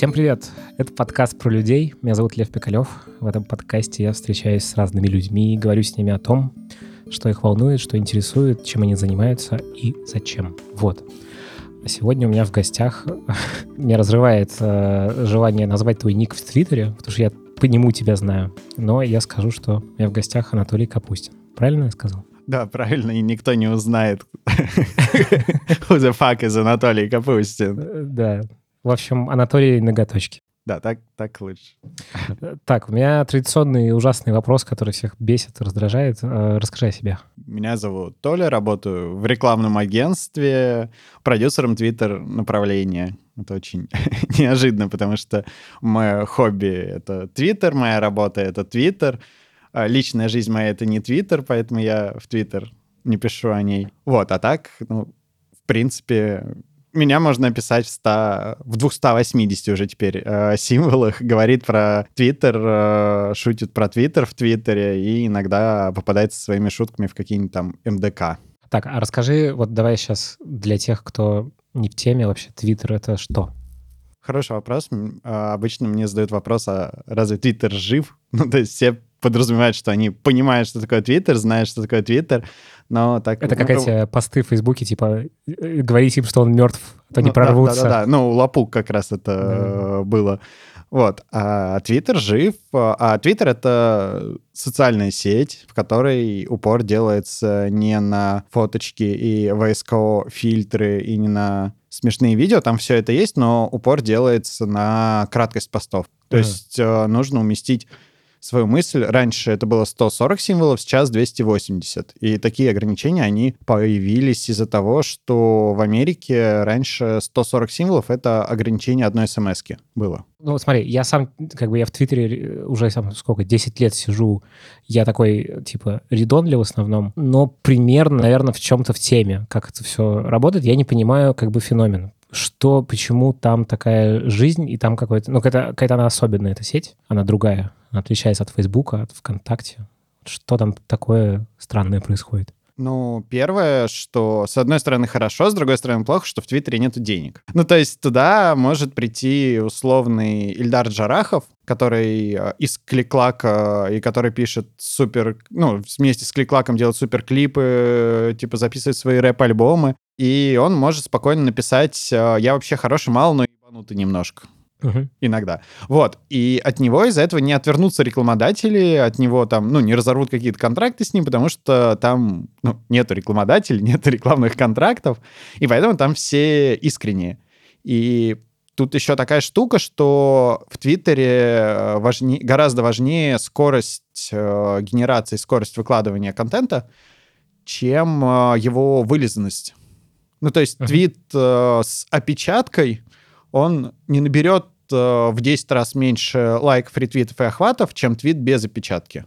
Всем привет! Это подкаст про людей. Меня зовут Лев Пикалев. В этом подкасте я встречаюсь с разными людьми и говорю с ними о том, что их волнует, что интересует, чем они занимаются и зачем. Вот. А сегодня у меня в гостях меня разрывает э, желание назвать твой ник в Твиттере, потому что я по нему тебя знаю. Но я скажу, что у меня в гостях Анатолий Капустин. Правильно я сказал? Да, правильно, и никто не узнает, who the fuck is Анатолий Капустин. Да. В общем, Анатолий Ноготочки. Да, так, так лучше. Так, у меня традиционный ужасный вопрос, который всех бесит, раздражает. Э, расскажи о себе. Меня зовут Толя, работаю в рекламном агентстве, продюсером Твиттер направления. Это очень неожиданно, потому что мое хобби — это Твиттер, моя работа — это Твиттер, а личная жизнь моя — это не Твиттер, поэтому я в Твиттер не пишу о ней. Вот, а так, ну, в принципе, меня можно описать в, 100, в 280 уже теперь э, символах. Говорит про Твиттер, э, шутит про Твиттер в Твиттере и иногда попадает со своими шутками в какие-нибудь там МДК. Так, а расскажи, вот давай сейчас для тех, кто не в теме вообще, Твиттер — это что? Хороший вопрос. А, обычно мне задают вопрос, а разве Твиттер жив? Ну, то есть все подразумевают, что они понимают, что такое Твиттер, знают, что такое Твиттер, но так... Это как ну, эти посты в Фейсбуке, типа, э, говорите им, что он мертв, а то ну, не прорвутся. Да-да-да, ну, Лапук как раз это mm. было. Вот. А Твиттер жив. А Твиттер — это социальная сеть, в которой упор делается не на фоточки и VSCO-фильтры, и не на смешные видео. Там все это есть, но упор делается на краткость постов. То mm. есть э, нужно уместить свою мысль. Раньше это было 140 символов, сейчас 280. И такие ограничения, они появились из-за того, что в Америке раньше 140 символов — это ограничение одной смс было. Ну, смотри, я сам, как бы я в Твиттере уже там сколько, 10 лет сижу, я такой, типа, редонли в основном, но примерно, наверное, в чем-то в теме, как это все работает, я не понимаю, как бы, феномен что, почему там такая жизнь, и там какой-то... Ну, какая-то, какая она особенная, эта сеть, она другая, отличается от Фейсбука, от ВКонтакте. Что там такое странное происходит? Ну, первое, что с одной стороны хорошо, с другой стороны плохо, что в Твиттере нет денег. Ну, то есть туда может прийти условный Ильдар Джарахов, который э, из Кликлака и который пишет супер, ну, вместе с Кликлаком делает супер клипы, типа записывает свои рэп-альбомы, и он может спокойно написать э, «Я вообще хороший мал, но ебанутый немножко». Угу. Иногда. Вот. И от него из-за этого не отвернутся рекламодатели, от него там, ну, не разорвут какие-то контракты с ним, потому что там, ну, нету рекламодателей, нет рекламных контрактов, и поэтому там все искренние. И тут еще такая штука, что в Твиттере э, важнее, гораздо важнее скорость э, генерации, скорость выкладывания контента, чем э, его вылизанность. Ну, то есть uh-huh. твит э, с опечаткой он не наберет э, в 10 раз меньше лайков, ретвитов и охватов, чем твит без опечатки.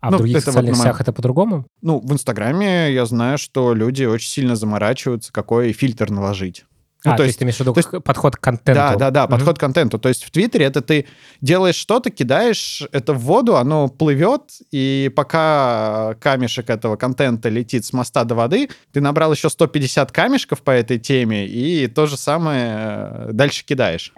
А ну, в других социальных вот, сетях это по-другому? Ну, в Инстаграме я знаю, что люди очень сильно заморачиваются, какой фильтр наложить. Ну, а, то, есть, ты имеешь в виду есть, подход к контенту. Да, да, да, mm-hmm. подход к контенту. То есть в Твиттере это ты делаешь что-то, кидаешь это в воду, оно плывет, и пока камешек этого контента летит с моста до воды, ты набрал еще 150 камешков по этой теме, и то же самое э, дальше кидаешь.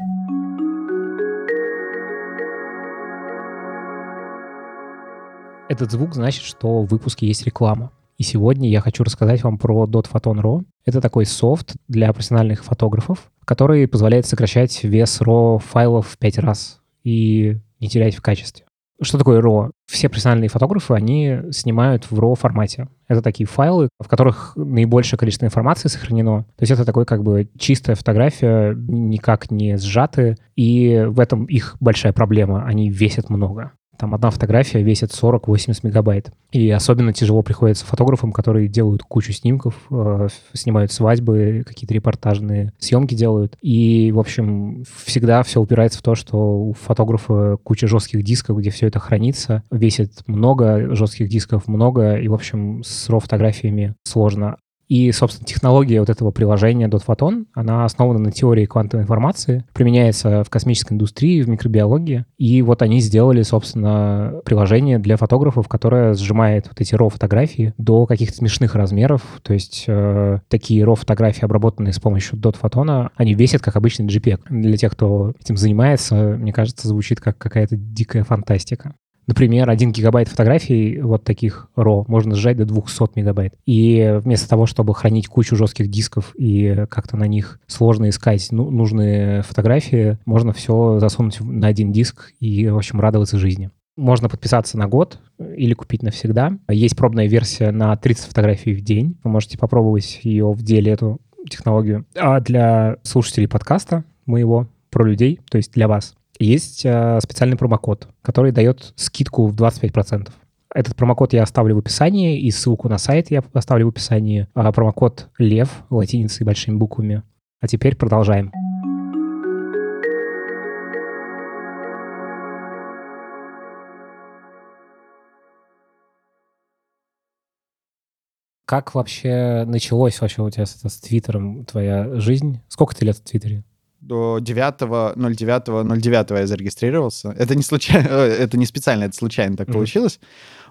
Этот звук значит, что в выпуске есть реклама. И сегодня я хочу рассказать вам про DotPhoton.ro. Это такой софт для профессиональных фотографов, который позволяет сокращать вес RAW файлов в 5 раз и не терять в качестве. Что такое RAW? Все профессиональные фотографы, они снимают в RAW формате. Это такие файлы, в которых наибольшее количество информации сохранено. То есть это такой как бы чистая фотография, никак не сжатые, и в этом их большая проблема. Они весят много. Там одна фотография весит 40-80 мегабайт. И особенно тяжело приходится фотографам, которые делают кучу снимков, э, снимают свадьбы, какие-то репортажные съемки делают. И, в общем, всегда все упирается в то, что у фотографа куча жестких дисков, где все это хранится, весит много, жестких дисков много, и, в общем, с RAW-фотографиями сложно. И, собственно, технология вот этого приложения DotPhoton, она основана на теории квантовой информации, применяется в космической индустрии, в микробиологии. И вот они сделали, собственно, приложение для фотографов, которое сжимает вот эти RAW-фотографии до каких-то смешных размеров. То есть э, такие RAW-фотографии, обработанные с помощью DotPhoton, они весят как обычный JPEG. Для тех, кто этим занимается, мне кажется, звучит как какая-то дикая фантастика. Например, 1 гигабайт фотографий вот таких RAW можно сжать до 200 мегабайт. И вместо того, чтобы хранить кучу жестких дисков и как-то на них сложно искать ну, нужные фотографии, можно все засунуть на один диск и, в общем, радоваться жизни. Можно подписаться на год или купить навсегда. Есть пробная версия на 30 фотографий в день. Вы можете попробовать ее в деле, эту технологию. А для слушателей подкаста моего про людей, то есть для вас, есть э, специальный промокод, который дает скидку в 25%. Этот промокод я оставлю в описании, и ссылку на сайт я оставлю в описании. А промокод ЛЕВ латиницей большими буквами. А теперь продолжаем. Как вообще началось вообще у тебя с, с Твиттером твоя жизнь? Сколько ты лет в Твиттере? До 9.09.09 я зарегистрировался. Это не случайно, это не специально, это случайно так mm-hmm. получилось.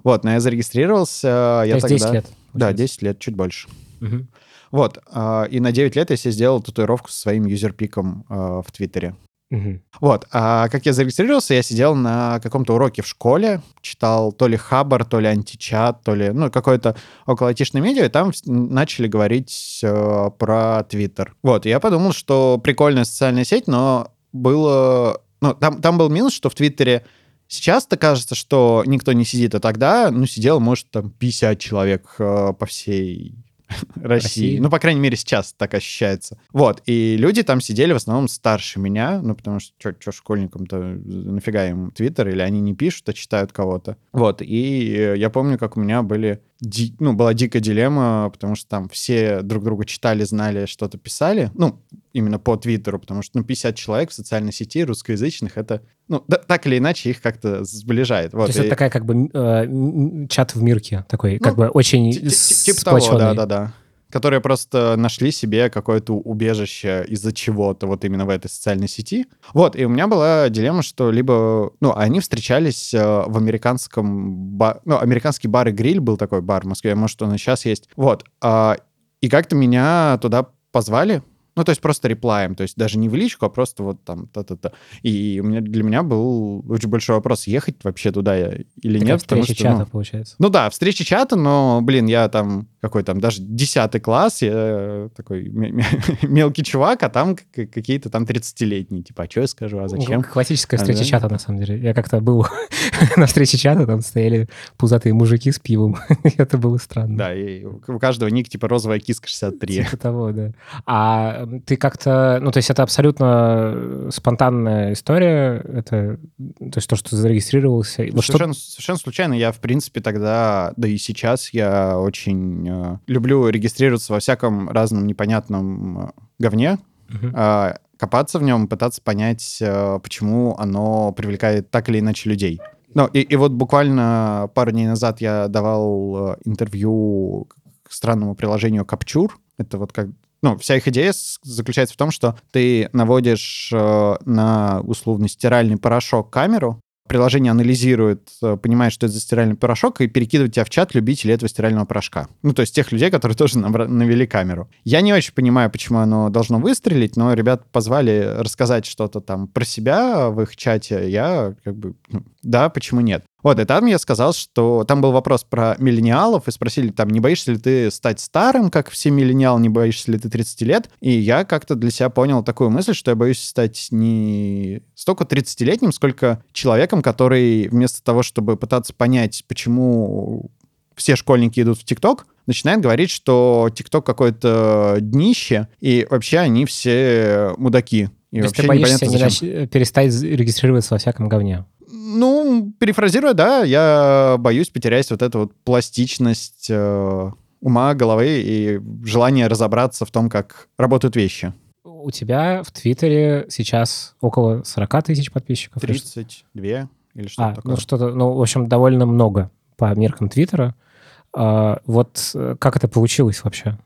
Вот, но я зарегистрировался. То я есть тогда... 10 лет? Да, 10 лет, чуть больше. Mm-hmm. Вот, а, и на 9 лет я себе сделал татуировку со своим юзерпиком в Твиттере. Угу. Вот, а как я зарегистрировался, я сидел на каком-то уроке в школе, читал то ли Хабар, то ли Античат, то ли, ну, какое-то около айтишное медиа, и там начали говорить э, про Твиттер. Вот, я подумал, что прикольная социальная сеть, но было... Ну, там, там был минус, что в Твиттере Сейчас-то кажется, что никто не сидит, а тогда, ну, сидел, может, там 50 человек э, по всей России. Ну, по крайней мере, сейчас так ощущается. Вот, и люди там сидели в основном старше меня, ну, потому что что школьникам-то нафига им Твиттер, или они не пишут, а читают кого-то. Вот, и я помню, как у меня были ди, ну, была дикая дилемма, потому что там все друг друга читали, знали, что-то писали. Ну, именно по Твиттеру, потому что, ну, 50 человек в социальной сети русскоязычных, это, ну, да, так или иначе их как-то сближает. Вот, То есть и... это такая как бы э, чат в мирке, такой, ну, как бы очень Типа того, да-да-да которые просто нашли себе какое-то убежище из-за чего-то вот именно в этой социальной сети. Вот, и у меня была дилемма, что либо... Ну, они встречались э, в американском... Ба... Ну, американский бар и гриль был такой бар в Москве, может, он и сейчас есть. Вот. Э, и как-то меня туда позвали, ну, то есть просто реплаем, то есть даже не в личку, а просто вот там та-та-та. И у меня, для меня был очень большой вопрос, ехать вообще туда или Такая нет. Встреча что, чата, ну, получается. Ну да, встреча чата, но, блин, я там какой там, даже 10 класс, я такой мелкий чувак, а там какие-то там 30-летние. Типа, а что я скажу, а зачем? Классическая встреча а, чата, на самом деле. Я как-то был на встрече чата, там стояли пузатые мужики с пивом. Это было странно. Да, и у каждого ник типа розовая киска 63. Типа того, да. А ты как-то... Ну, то есть это абсолютно спонтанная история? Это то есть то, что ты зарегистрировался? Совершенно, совершенно случайно. Я, в принципе, тогда, да и сейчас я очень Э, люблю регистрироваться во всяком разном непонятном э, говне, uh-huh. копаться в нем, пытаться понять, э, почему оно привлекает так или иначе людей. Ну, и, и вот буквально пару дней назад я давал интервью к странному приложению Capture. Это вот как ну, вся их идея заключается в том, что ты наводишь э, на условный стиральный порошок камеру, приложение анализирует, э, понимает, что это за стиральный порошок, и перекидывает тебя в чат любителей этого стирального порошка. Ну, то есть тех людей, которые тоже навели камеру. Я не очень понимаю, почему оно должно выстрелить, но ребят позвали рассказать что-то там про себя в их чате. Я как бы, ну, да, почему нет? Вот, и там я сказал, что там был вопрос про миллениалов, и спросили там, не боишься ли ты стать старым, как все миллениалы, не боишься ли ты 30 лет? И я как-то для себя понял такую мысль, что я боюсь стать не столько 30-летним, сколько человеком, который вместо того, чтобы пытаться понять, почему все школьники идут в ТикТок, начинает говорить, что ТикТок какое-то днище, и вообще они все мудаки. И То есть ты боишься не нач... перестать регистрироваться во всяком говне? Ну, перефразируя, да, я боюсь потерять вот эту вот пластичность э, ума, головы и желание разобраться в том, как работают вещи. У тебя в Твиттере сейчас около 40 тысяч подписчиков? 32 или что-то а, такое. Ну, что-то, ну, в общем, довольно много по меркам Твиттера. А, вот э, как это получилось вообще?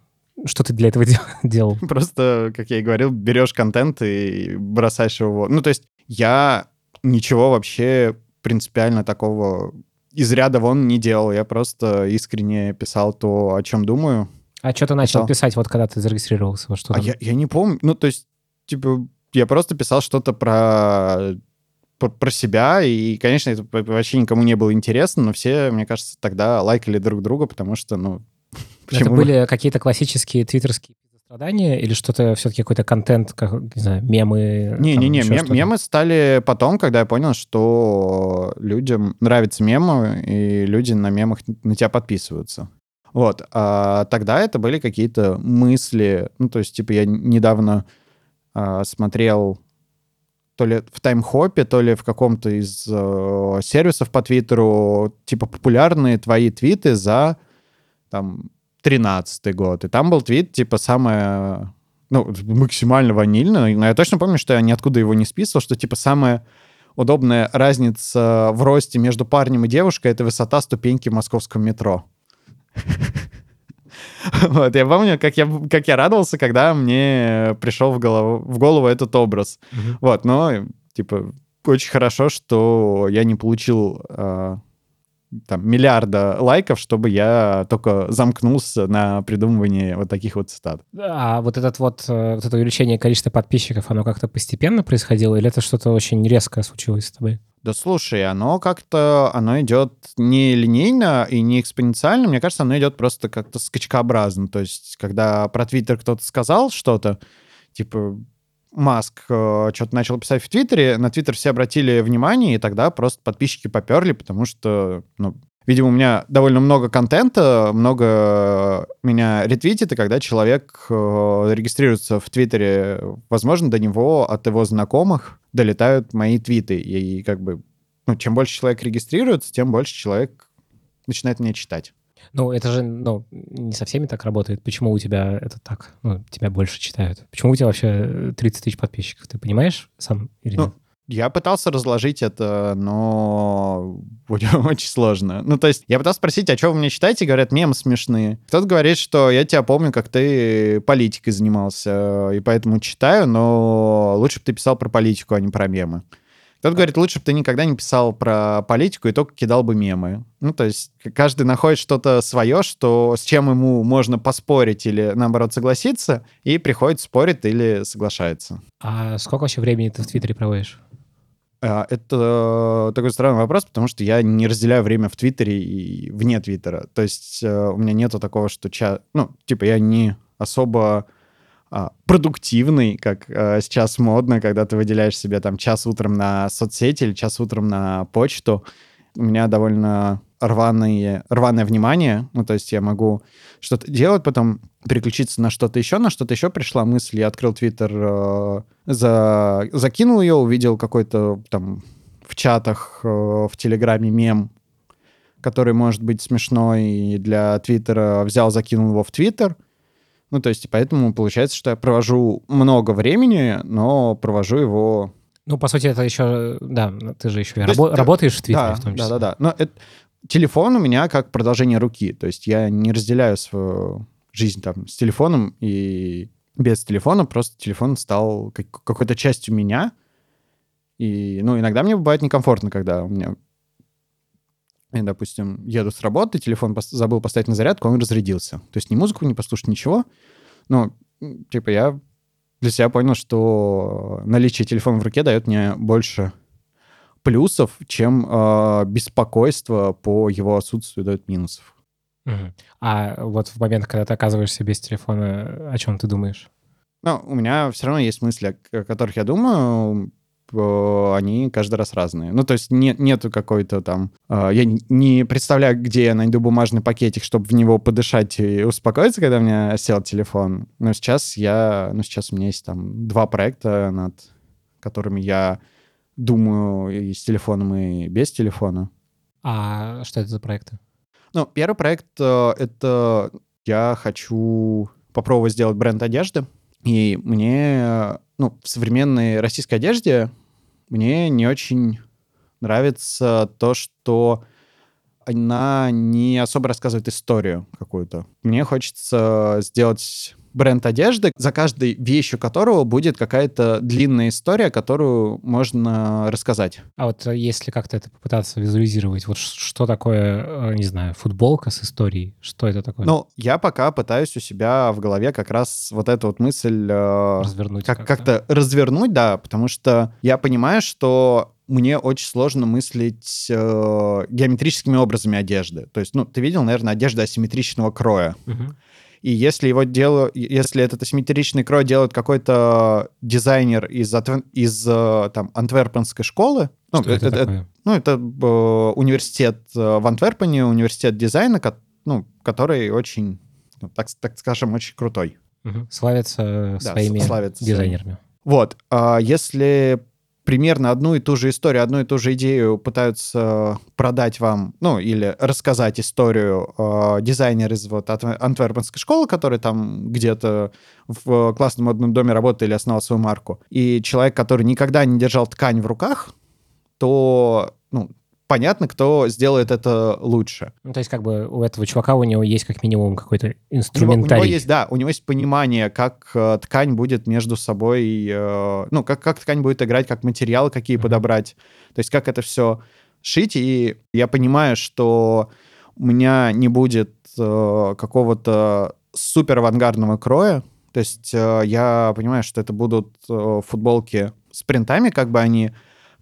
Что ты для этого делал? Просто, как я и говорил, берешь контент и бросаешь его. Ну, то есть я ничего вообще принципиально такого из ряда вон не делал. Я просто искренне писал то, о чем думаю. А что ты начал писал. писать, вот когда ты зарегистрировался? Что а я, я не помню. Ну, то есть, типа, я просто писал что-то про, про, про себя, и, конечно, это вообще никому не было интересно, но все, мне кажется, тогда лайкали друг друга, потому что, ну... Это были какие-то классические твиттерские страдания или что-то все-таки какой-то контент, как, не знаю, мемы? Не-не-не, мем, мемы стали потом, когда я понял, что людям нравятся мемы, и люди на мемах на тебя подписываются. Вот. А тогда это были какие-то мысли. Ну, то есть, типа, я недавно а, смотрел то ли в таймхопе, то ли в каком-то из э, сервисов по Твиттеру, типа, популярные твои твиты за, там, 13 год. И там был твит, типа, самое, ну, максимально ванильно. Но я точно помню, что я ниоткуда его не списывал, что, типа, самая удобная разница в росте между парнем и девушкой — это высота ступеньки в московском метро. Вот, я помню, как я, как я радовался, когда мне пришел в голову, в голову этот образ. Вот, но, типа, очень хорошо, что я не получил а, там, миллиарда лайков, чтобы я только замкнулся на придумывании вот таких вот цитат. А вот, этот вот, э, вот это увеличение количества подписчиков, оно как-то постепенно происходило, или это что-то очень резкое случилось с тобой? Да слушай, оно как-то, оно идет не линейно и не экспоненциально, мне кажется, оно идет просто как-то скачкообразно. То есть, когда про Твиттер кто-то сказал что-то, типа, Маск э, что-то начал писать в Твиттере, на Твиттер все обратили внимание, и тогда просто подписчики поперли, потому что, ну, видимо, у меня довольно много контента, много меня ретвитит, и когда человек э, регистрируется в Твиттере, возможно, до него от его знакомых долетают мои твиты, и как бы, ну, чем больше человек регистрируется, тем больше человек начинает меня читать. Ну, это же, ну, не со всеми так работает. Почему у тебя это так? Ну, тебя больше читают. Почему у тебя вообще 30 тысяч подписчиков? Ты понимаешь сам или ну, нет? Я пытался разложить это, но очень сложно. Ну, то есть я пытался спросить, а что вы мне читаете? Говорят, мемы смешные. Кто-то говорит, что я тебя помню, как ты политикой занимался, и поэтому читаю, но лучше бы ты писал про политику, а не про мемы. Кто-то говорит, лучше бы ты никогда не писал про политику и только кидал бы мемы. Ну, то есть каждый находит что-то свое, что, с чем ему можно поспорить или, наоборот, согласиться, и приходит, спорит или соглашается. А сколько вообще времени ты в Твиттере проводишь? А, это такой странный вопрос, потому что я не разделяю время в Твиттере и вне Твиттера. То есть э, у меня нету такого, что... Ча... Ну, типа я не особо продуктивный, как а, сейчас модно, когда ты выделяешь себе там час утром на соцсети или час утром на почту. У меня довольно рваные, рваное внимание, ну, то есть я могу что-то делать, потом переключиться на что-то еще, на что-то еще пришла мысль, я открыл Твиттер, э, за, закинул ее, увидел какой-то там в чатах, э, в Телеграме мем, который может быть смешной, для Твиттера. Взял, закинул его в Твиттер, ну, то есть, поэтому получается, что я провожу много времени, но провожу его... Ну, по сути, это еще... Да, ты же еще рабо- есть, работаешь в Твиттере да, в том числе. Да-да-да. Но это, телефон у меня как продолжение руки. То есть я не разделяю свою жизнь там с телефоном и без телефона. Просто телефон стал как- какой-то частью меня. И, ну, иногда мне бывает некомфортно, когда у меня я, допустим, еду с работы, телефон пос- забыл поставить на зарядку, он разрядился. То есть ни музыку не послушать, ничего. Но, типа, я для себя понял, что наличие телефона в руке дает мне больше плюсов, чем э, беспокойство по его отсутствию дает минусов. Угу. А вот в момент, когда ты оказываешься без телефона, о чем ты думаешь? Ну, у меня все равно есть мысли, о которых я думаю. Э, они каждый раз разные. Ну, то есть нет, нету какой-то там... Э, я не представляю, где я найду бумажный пакетик, чтобы в него подышать и успокоиться, когда у меня сел телефон. Но сейчас я... Ну, сейчас у меня есть там два проекта, над которыми я думаю и с телефоном, и без телефона. А что это за проекты? Ну, первый проект э, — это я хочу попробовать сделать бренд одежды. И мне, ну, в современной российской одежде мне не очень нравится то, что она не особо рассказывает историю какую-то. Мне хочется сделать бренд одежды, за каждой вещью которого будет какая-то длинная история, которую можно рассказать. А вот э, если как-то это попытаться визуализировать, вот что такое, э, не знаю, футболка с историей? Что это такое? Ну, я пока пытаюсь у себя в голове как раз вот эту вот мысль... Э, развернуть как- как-то. как-то развернуть, да, потому что я понимаю, что мне очень сложно мыслить э, геометрическими образами одежды. То есть, ну, ты видел, наверное, одежда асимметричного кроя. Мгм. И если его дело, если этот асимметричный крой делает какой-то дизайнер из, из э, там, антверпенской школы, ну, Что это это- такое? ну, это э, университет э, в Антверпене, университет дизайна, ну, который очень, ну, так, так скажем, очень крутой. Мгм. Славятся Да, своими славятся дизайнерами. Вот, а если примерно одну и ту же историю, одну и ту же идею пытаются продать вам, ну, или рассказать историю э, дизайнер из вот от антверпенской школы, который там где-то в классном модном доме работает или основал свою марку, и человек, который никогда не держал ткань в руках, то, ну, понятно, кто сделает это лучше. Ну, то есть как бы у этого чувака, у него есть как минимум какой-то У него, у него инструментарий. есть, да, у него есть понимание, как э, ткань будет между собой, э, ну, как, как ткань будет играть, как материалы какие Мгм. подобрать, то есть как это все шить, и я понимаю, что у меня не будет э, какого-то супер авангардного кроя, то есть э, я понимаю, что это будут э, футболки с принтами, как бы они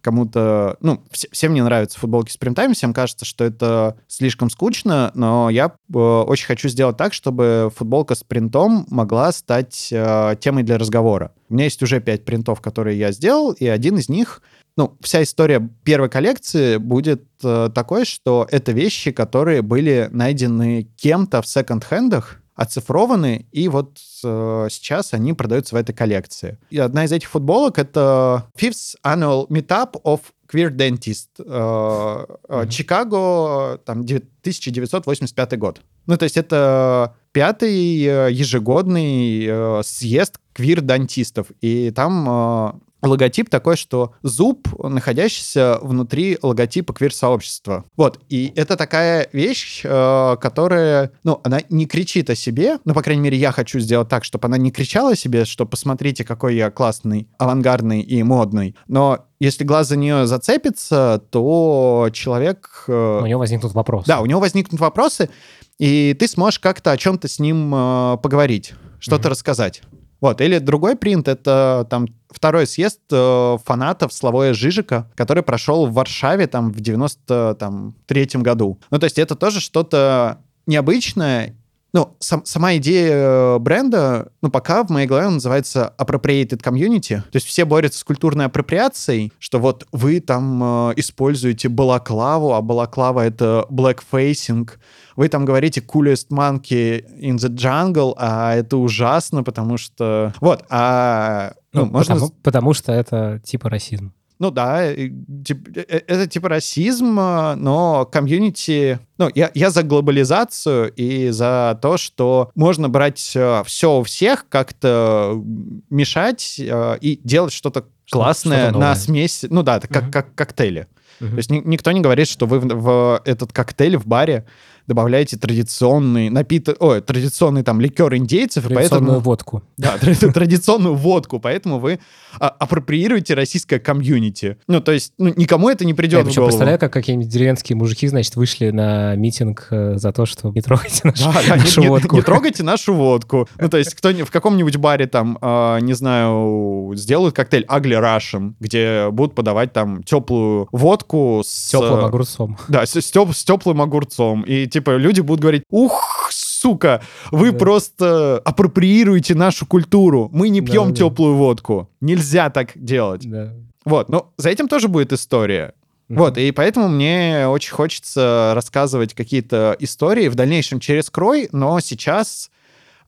кому-то... Ну, вс- всем не нравятся футболки с принтами, всем кажется, что это слишком скучно, но я э, очень хочу сделать так, чтобы футболка с принтом могла стать э, темой для разговора. У меня есть уже пять принтов, которые я сделал, и один из них... Ну, вся история первой коллекции будет э, такой, что это вещи, которые были найдены кем-то в секонд-хендах, оцифрованы, и вот э, сейчас они продаются в этой коллекции. И одна из этих футболок — это Fifth Annual Meetup of Queer Dentist э, Мгм. Чикаго, там, 1985 год. Ну, то есть это пятый э, ежегодный э, съезд квир-дантистов. И там э, логотип такой, что зуб, находящийся внутри логотипа квир-сообщества. Вот, и это такая вещь, э, которая, ну, она не кричит о себе, ну, по крайней мере, я хочу сделать так, чтобы она не кричала о себе, что посмотрите, какой я классный, авангардный и модный, но если глаз за нее зацепится, то человек... э, У него возникнут вопросы. да, у него возникнут вопросы, и ты сможешь как-то о чем-то с ним э, поговорить, что-то Мгм. рассказать. Вот, или другой принт — это там второй съезд э, фанатов Славоя Жижика, который прошел в Варшаве там в 93-м году. Ну, то есть это тоже что-то необычное, ну, сам- сама идея э, бренда, ну, пока в моей голове называется appropriated community. То есть все борются с культурной апроприацией, что вот вы там э, используете балаклаву, а балаклава — это blackfacing. Вы там говорите coolest monkey in the jungle, а это ужасно, потому что... Вот, а... Ну, Ну, можно... потому, потому что это типа расизм. Ну да, тип- э, э, это типа расизм, э, но комьюнити... Ну, я, я за глобализацию и за то, что можно брать все у всех, как-то мешать э, и делать что-то Что- классное что-то новое. на смесь. Ну да, как, Мгм. как коктейли. Мгм. То есть ни- никто не говорит, что вы в, в этот коктейль в баре добавляете традиционный напиток, ой, традиционный там ликер индейцев, Традиционную поэтому... водку. Да, тра- традиционную водку, поэтому вы а, апроприируете российское комьюнити. Ну, то есть, ну, никому это не Я придет в голову. представляю, как какие-нибудь деревенские мужики, значит, вышли на митинг э, за то, что не трогайте нашу, Да, да, не- нашу не, водку. не трогайте нашу водку. Ну, то есть, кто в каком-нибудь баре там, а, не знаю, сделают коктейль Ugly Russian, где будут подавать там теплую водку с... Теплым огурцом. Да, с, с теп- с теплым огурцом. И, типа, люди будут говорить, ух, сука, вы Да. просто апроприируете нашу культуру. Мы не пьем Да-да-да. теплую водку. Нельзя так делать. Да. Вот, но за этим тоже будет история. Мгм. Вот, и поэтому мне очень хочется рассказывать какие-то истории в дальнейшем через крой, но сейчас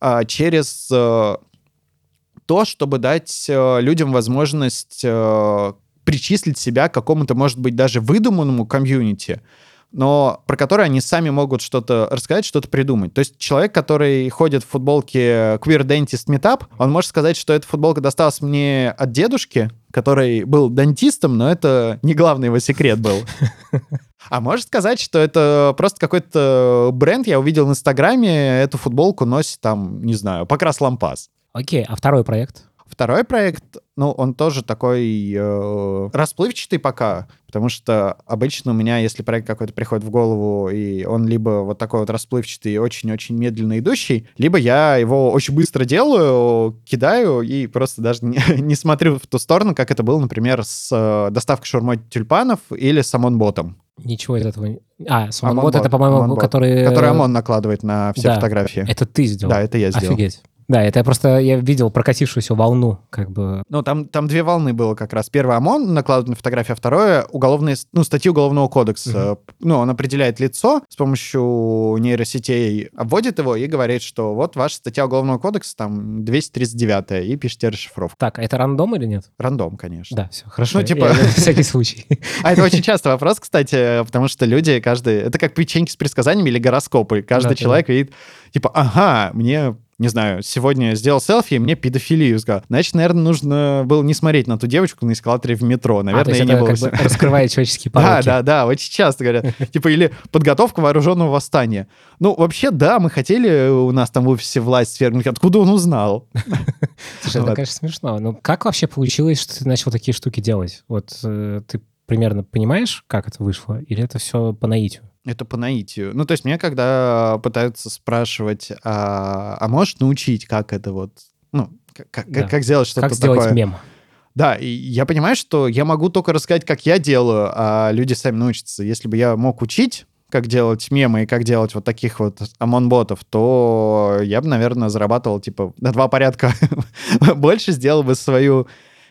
а, через э, то, чтобы дать э, людям возможность э, причислить себя к какому-то, может быть, даже выдуманному комьюнити, но про которое они сами могут что-то рассказать, что-то придумать. То есть человек, который ходит в футболке Queer Dentist Meetup, он может сказать, что эта футболка досталась мне от дедушки, который был дантистом, но это не главный его секрет был. А можешь сказать, что это просто какой-то бренд, я увидел в Инстаграме, эту футболку носит там, не знаю, Покрас Лампас. Окей, а второй проект? Второй проект, ну, он тоже такой э, расплывчатый пока, потому что обычно у меня, если проект какой-то приходит в голову, и он либо вот такой вот расплывчатый очень-очень медленно идущий, либо я его очень быстро делаю, кидаю и просто даже не, не смотрю в ту сторону, как это было, например, с э, доставкой шурмой тюльпанов или с ОМОН-ботом. Ничего из этого... не- А, самонбот это, по-моему, ОМОН-бот, который... Который ОМОН накладывает на все да. фотографии. Это ты сделал? Да, это я сделал. Офигеть. Да, это я просто я видел прокатившуюся волну, как бы. Ну, там, там две волны было как раз. Первое ОМОН накладывает на фотографию, а второе уголовные, ну, статьи Уголовного кодекса. Ну, он определяет лицо с помощью нейросетей, обводит его и говорит, что вот ваша статья Уголовного кодекса, там, 239 и пишите расшифровку. Так, а это рандом или нет? Рандом, конечно. Да, все, хорошо. Ну, типа- Я- всякий случай. А это очень часто вопрос, кстати, потому что люди, каждый... Это как печеньки с предсказаниями или гороскопы. Каждый человек видит, типа, ага, мне не знаю, сегодня сделал селфи, и мне педофилию сказал. Значит, наверное, нужно было не смотреть на ту девочку на эскалаторе в метро. А, Наверное, есть я не это был... как бы раскрывает человеческие Да, пороки. да, да, очень часто говорят. Типа, или подготовка вооруженного восстания. Ну, вообще, да, мы хотели у нас там в офисе власть свергнуть. Откуда он узнал? Слушай, это, конечно, смешно. Ну, как вообще получилось, что ты начал такие штуки делать? Вот э, ты примерно понимаешь, как это вышло? Или это все по наитию? Это по наитию. Ну, то есть мне, когда пытаются спрашивать, а, а можешь научить, как это вот, ну, как, как, Да. как сделать что-то Как сделать такое? мем? Да, и я понимаю, что я могу только рассказать, как я делаю, а люди сами научатся. Если бы я мог учить, как делать мемы и как делать вот таких вот ОМОН-ботов, то я бы, наверное, зарабатывал, типа, на два порядка больше, сделал бы свою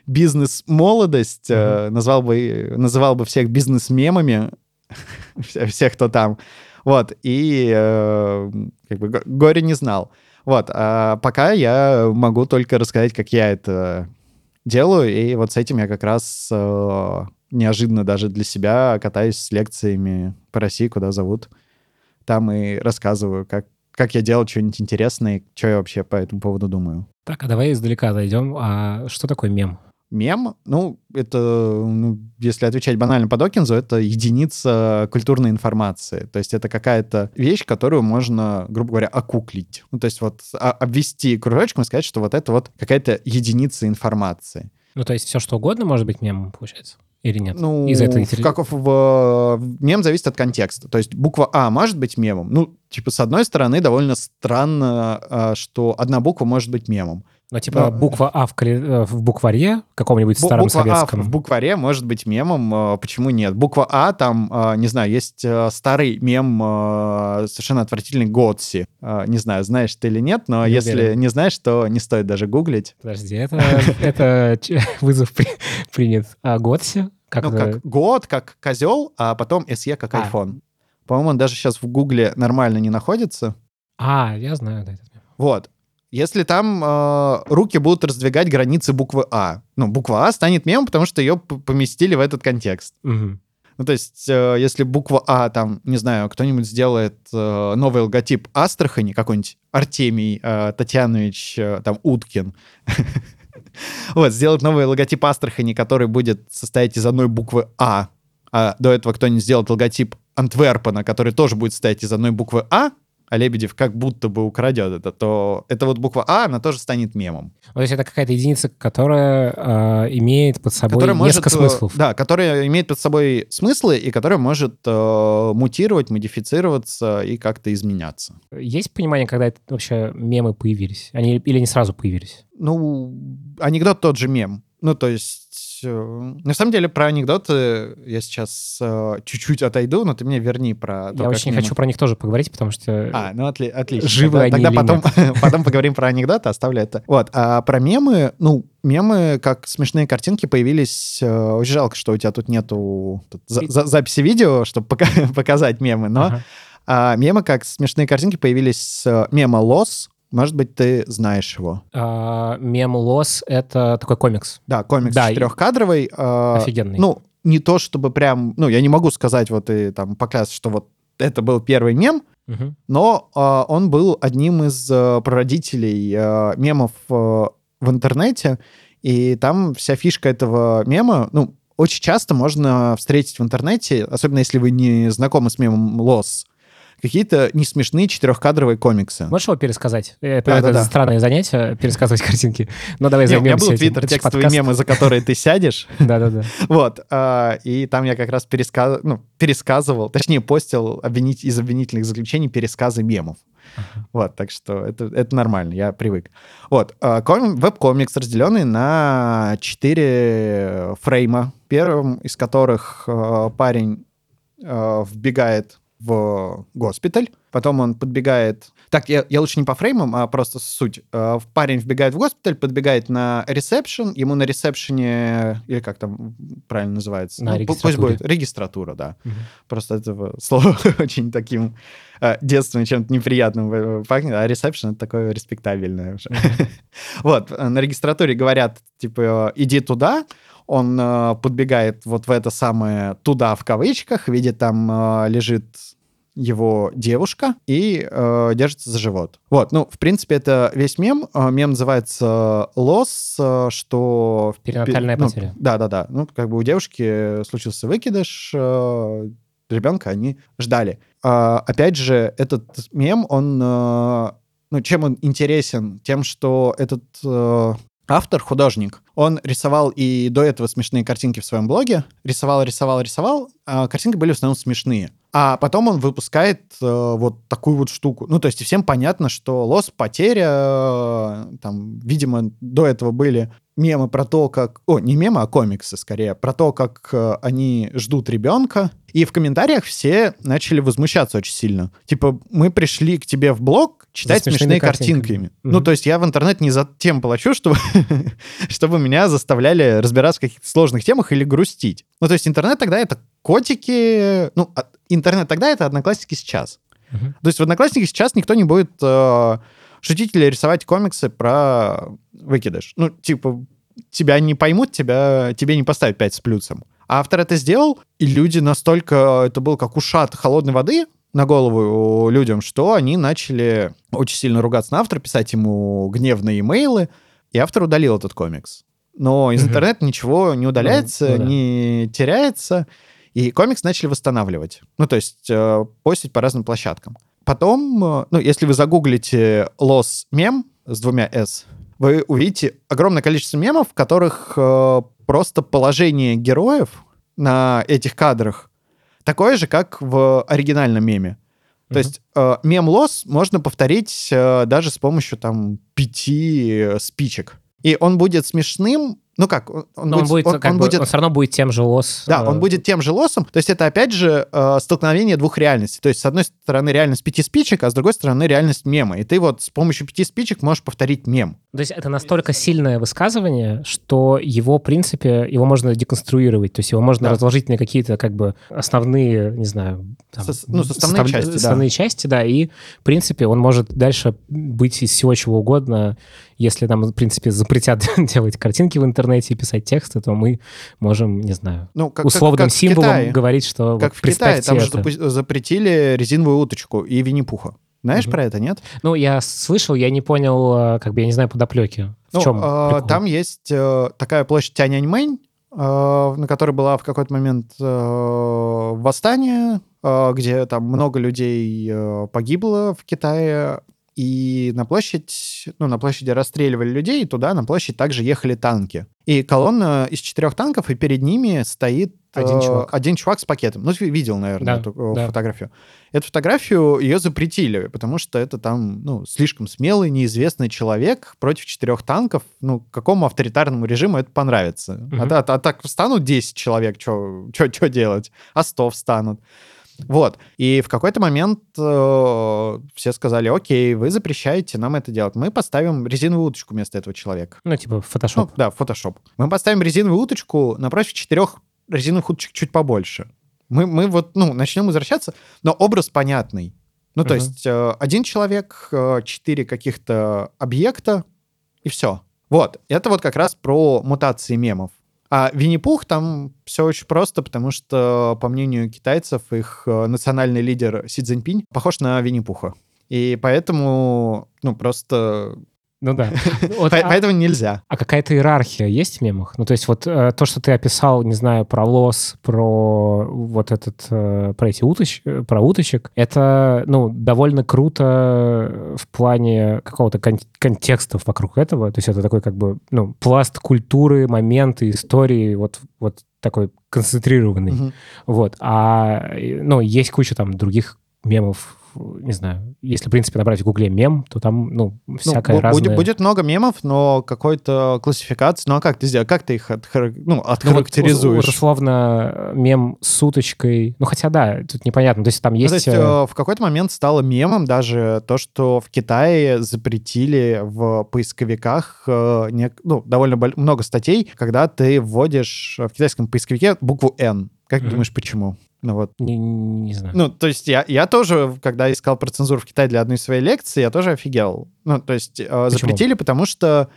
бизнес-молодость, э, назвал бы, называл бы всех бизнес-мемами, вся- всех, кто там. Вот, и э, как бы го- горе не знал. Вот, а пока я могу только рассказать, как я это делаю, и вот с этим я как раз э, неожиданно даже для себя катаюсь с лекциями по России, куда зовут. Там и рассказываю, как, как я делал что-нибудь интересное, что я вообще по этому поводу думаю. Так, а давай издалека зайдем. А что такое мем? Мем, ну, это, ну, если отвечать банально по Докинзу, это единица культурной информации. То есть это какая-то вещь, которую можно, грубо говоря, окуклить. Ну, то есть вот а- обвести кружочком и сказать, что вот это вот какая-то единица информации. Ну, то есть все, что угодно может быть мемом, получается? Или нет? Ну, Из этой... в- как в, в- мем зависит от контекста. То есть буква А может быть мемом. Ну, типа, с одной стороны, довольно странно, а, что одна буква может быть мемом. Ну, типа Да. буква А в, кали- э, в букваре каком-нибудь Бу- старом буква советском. А в букваре может быть мемом, а, почему нет? Буква А там, а, не знаю, есть а, старый мем а, совершенно отвратительный Готси. А, Не знаю, знаешь ты или нет, но Не если уверен. не знаешь, то не стоит даже гуглить. Подожди, это, вызов при- принят. А Готси? Как Ну, как год, как козел, а потом SE как А. iPhone. По-моему, он даже сейчас в Гугле нормально не находится. А, я знаю, да, этот мем. Вот. Если там э, руки будут раздвигать границы буквы А, ну, буква А станет мемом, потому что ее поместили в этот контекст. Мгм. Ну, то есть, э, если буква А, там, не знаю, кто-нибудь сделает э, новый логотип Астрахани, какой-нибудь Артемий э, Татьянович, э, там, Уткин, вот, сделать новый логотип Астрахани, который будет состоять из одной буквы А, а до этого кто-нибудь сделает логотип Антверпена, который тоже будет состоять из одной буквы А, а Лебедев как будто бы украдет это, то эта вот буква А, она тоже станет мемом. То есть это какая-то единица, которая э, имеет под собой которая может, несколько э, смыслов. Да, которая имеет под собой смыслы и которая может э, мутировать, модифицироваться и как-то изменяться. Есть понимание, когда это вообще мемы появились? Они или не сразу появились? Ну, анекдот тот же мем. Ну, то есть, э, на самом деле, про анекдоты я сейчас э, чуть-чуть отойду, но ты мне верни про то, Я очень хочу про них тоже поговорить, потому что... А, ну отли- отлично. Живы тогда, они тогда потом, потом поговорим про анекдоты, оставлю это. Вот, а про мемы, ну, мемы, как смешные картинки, появились... э, очень жалко, что у тебя тут нету тут за- за- записи видео, чтобы пока- показать мемы, но Ага. а, мемы, как смешные картинки, появились с мема «Лос». Может быть, ты знаешь его. А, мем Лос — это такой комикс. Да, комикс Да, и- четырехкадровый. э, Офигенный. Ну, не то чтобы прям... Ну, я не могу сказать вот и там поклясться, что вот это был первый мем, Мгм. но а, он был одним из а, прародителей а, мемов а, в интернете, и там вся фишка этого мема, ну, очень часто можно встретить в интернете, особенно если вы не знакомы с мемом Loss, какие-то несмешные четырехкадровые комиксы. Можешь его пересказать? Я понимаю, это да. странное занятие, пересказывать картинки. Но давай займемся У меня был твиттер текстовые мемы, за которые ты сядешь. Да-да-да. Вот. А, и там я как раз ну, пересказывал, точнее, постил из обвинительных заключений пересказы мемов. Вот, так что это, это нормально, я привык. Вот, а, веб-комикс, разделенный на четыре фрейма, первым из которых а, парень вбегает в госпиталь, потом он подбегает... Так, я, я лучше не по фреймам, а просто суть. Э, парень вбегает в госпиталь, подбегает на ресепшн, ему на ресепшене, или как там правильно называется? На ну, Пусть будет регистратура, да. Угу. Просто это слово очень таким э, детством, чем-то неприятным э, пахнет, а ресепшн — это такое респектабельное вот, на регистратуре говорят, типа, иди туда, он э, подбегает вот в это самое туда в кавычках, видит там э, лежит его девушка и э, держится за живот. Вот, ну, в принципе, это весь мем. Э, мем называется «Лос», э, что... Перинатальная ну, потеря. Да-да-да. Ну, как бы у девушки случился выкидыш, э, ребенка они ждали. Э, опять же, этот мем, он... Э, ну, чем он интересен? Тем, что этот э, автор, художник, он рисовал и до этого смешные картинки в своем блоге. Рисовал, рисовал, рисовал. А картинки были в основном смешные. А потом он выпускает э, вот такую вот штуку. Ну, то есть всем понятно, что лос, потеря, э, там, видимо, до этого были мемы про то, как... О, не мемы, а комиксы скорее. Про то, как э, они ждут ребенка. И в комментариях все начали возмущаться очень сильно. Типа, мы пришли к тебе в блог читать за смешные картинками. картинками. Mm-hmm. Ну, то есть я в интернет не за тем плачу, чтобы, чтобы меня заставляли разбираться в каких-то сложных темах или грустить. Ну, то есть интернет тогда это котики... Ну, а, интернет тогда это одноклассники сейчас. Uh-huh. То есть в одноклассниках сейчас никто не будет э, шутить или рисовать комиксы про выкидыш. Ну, типа, тебя не поймут, тебя, тебе не поставят 5 с плюсом. А автор это сделал, и люди настолько... Это был как ушат холодной воды на голову людям, что они начали очень сильно ругаться на автора, писать ему гневные имейлы, и автор удалил этот комикс. Но из интернета ничего не удаляется, ну, ну, да. не теряется, и комикс начали восстанавливать. Ну, то есть э, постить по разным площадкам. Потом, э, ну, если вы загуглите Loss мем с двумя S, вы увидите огромное количество мемов, в которых э, просто положение героев на этих кадрах такое же, как в оригинальном меме. То uh-huh. есть э, мем лос можно повторить э, даже с помощью там пяти спичек. И он будет смешным ну как, он, он будет, будет, он, как он бы, будет, он все равно будет тем же лос. Да, он э, будет тем же лосом. То есть это опять же э, столкновение двух реальностей. То есть с одной стороны реальность пяти спичек, а с другой стороны реальность мема. И ты вот с помощью пяти спичек можешь повторить мем. То есть это настолько сильное высказывание, что его, в принципе, его можно деконструировать. То есть его можно да. разложить на какие-то как бы основные, не знаю, там, Со, ну, составные состав, части, составные да. части, да. И, в принципе, он может дальше быть из всего чего угодно. Если нам, в принципе, запретят делать картинки в интернете и писать тексты, то мы можем, не знаю, ну, как, условным как, как символом говорить, что как вот в Китае, там это. же запретили резиновую уточку и Винни-Пуха. Знаешь угу. про это, нет? Ну, я слышал, я не понял, э, как бы, я не знаю подоплеки. В ну, чем э, Там есть э, такая площадь Тяньаньмэнь, э, на которой была в какой-то момент э, восстание, э, где там много людей э, погибло в Китае, и на площадь, ну, на площади расстреливали людей, и туда на площадь также ехали танки. И колонна из четырех танков, и перед ними стоит один, э, чувак. один чувак с пакетом. Ну, ты видел, наверное, да, эту э, да. фотографию. Эту фотографию ее запретили, потому что это там, ну, слишком смелый, неизвестный человек против четырех танков. Ну, какому авторитарному режиму это понравится? Угу. А, а, а так встанут 10 человек, что делать? А 100 встанут. Вот. И в какой-то момент э, все сказали, окей, вы запрещаете нам это делать. Мы поставим резиновую уточку вместо этого человека. Ну, типа Photoshop. Ну, да, Photoshop. Мы поставим резиновую уточку напротив четырех резиновых уточек чуть побольше. Мы, мы вот, ну, начнем возвращаться, но образ понятный. Ну, то uh-huh. есть э, один человек, э, четыре каких-то объекта, и все. Вот, это вот как раз про мутации мемов. А Винни-Пух там все очень просто, потому что, по мнению китайцев, их э, национальный лидер Си Цзиньпинь похож на Винни-Пуха. И поэтому, ну, просто Ну да. Вот, а, Поэтому нельзя. А какая-то иерархия есть в мемах? Ну то есть вот э, то, что ты описал, не знаю, про лос, про вот этот, э, про эти уточ, э, про уточек, это, ну, довольно круто в плане какого-то кон- контекста вокруг этого. То есть это такой как бы, ну, пласт культуры, моменты, истории, вот, вот такой концентрированный. Угу. Вот. А, ну, есть куча там других мемов не знаю, если, в принципе, набрать в Гугле мем, то там, ну, всякое ну, разное... Будет, будет много мемов, но какой-то классификации... Ну, а как ты сделаешь? Как ты их отхар... ну, отхарактеризуешь? Ну, вот, условно, мем с уточкой... Ну, хотя, да, тут непонятно. То есть там есть... Ну, то есть э, в какой-то момент стало мемом даже то, что в Китае запретили в поисковиках э, ну, довольно много статей, когда ты вводишь в китайском поисковике букву «Н». Как mm-hmm. думаешь, почему? Ну вот. Не, не знаю. Ну, то есть я, я тоже, когда искал про цензуру в Китае для одной своей лекции, я тоже офигел. Ну, то есть э, запретили, потому что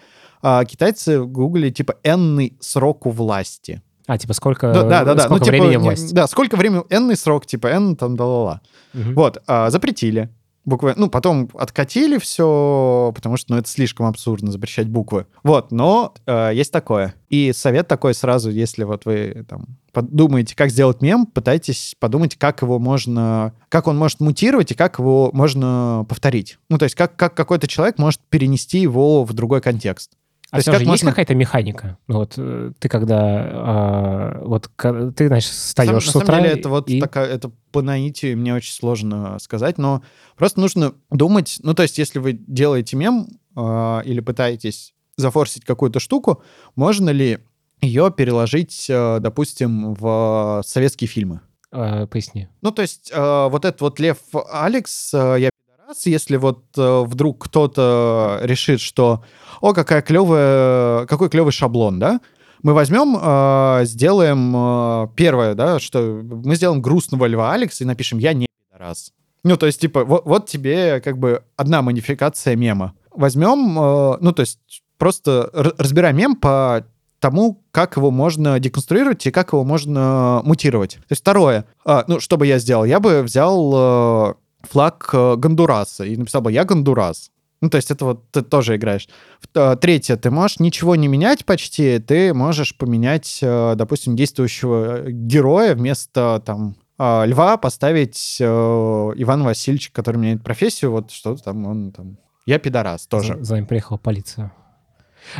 э, китайцы гуглили, типа, энный срок у власти. А, типа, сколько, да, да, да, да. сколько ну, времени типа, власти? Да, сколько времени, энный срок, типа, н там, да-ла-ла. Угу. Вот, э, запретили буквы. Ну, потом откатили все, потому что, ну, это слишком абсурдно запрещать буквы. Вот, но э, есть такое. И совет такой сразу, если вот вы там подумаете, как сделать мем, пытайтесь подумать, как его можно, как он может мутировать и как его можно повторить. Ну, то есть как, как какой-то человек может перенести его в другой контекст. А То все есть, же есть какая-то механика? Ну, вот э, ты когда... А, вот ты, значит, встаешь Сам, с утра... На самом деле это вот и... такая... Это по наитию мне очень сложно сказать, но просто нужно думать... Ну, то есть если вы делаете мем а, или пытаетесь зафорсить какую-то штуку, можно ли ее переложить, э, допустим, в советские фильмы? А, поясни. Ну, то есть э, вот этот вот Лев Алекс, я раз, если вот э, вдруг кто-то решит, что, о, какая клевая, какой клевый шаблон, да, мы возьмем, э, сделаем э, первое, да, что мы сделаем грустного льва Алекса и напишем «я не пидорас». Ну, то есть, типа, вот, вот тебе как бы одна модификация мема. Возьмем, э, ну, то есть просто разбираем мем по тому, как его можно деконструировать и как его можно мутировать. То есть второе, э, ну, что бы я сделал? Я бы взял... Э, флаг э, Гондураса и написал бы «Я Гондурас». Ну, то есть это вот ты тоже играешь. Э, третье, ты можешь ничего не менять почти, ты можешь поменять, э, допустим, действующего героя вместо там льва поставить Ивана Васильевича, который меняет профессию, вот что-то там он там... Я пидорас тоже. За, за ним приехала полиция.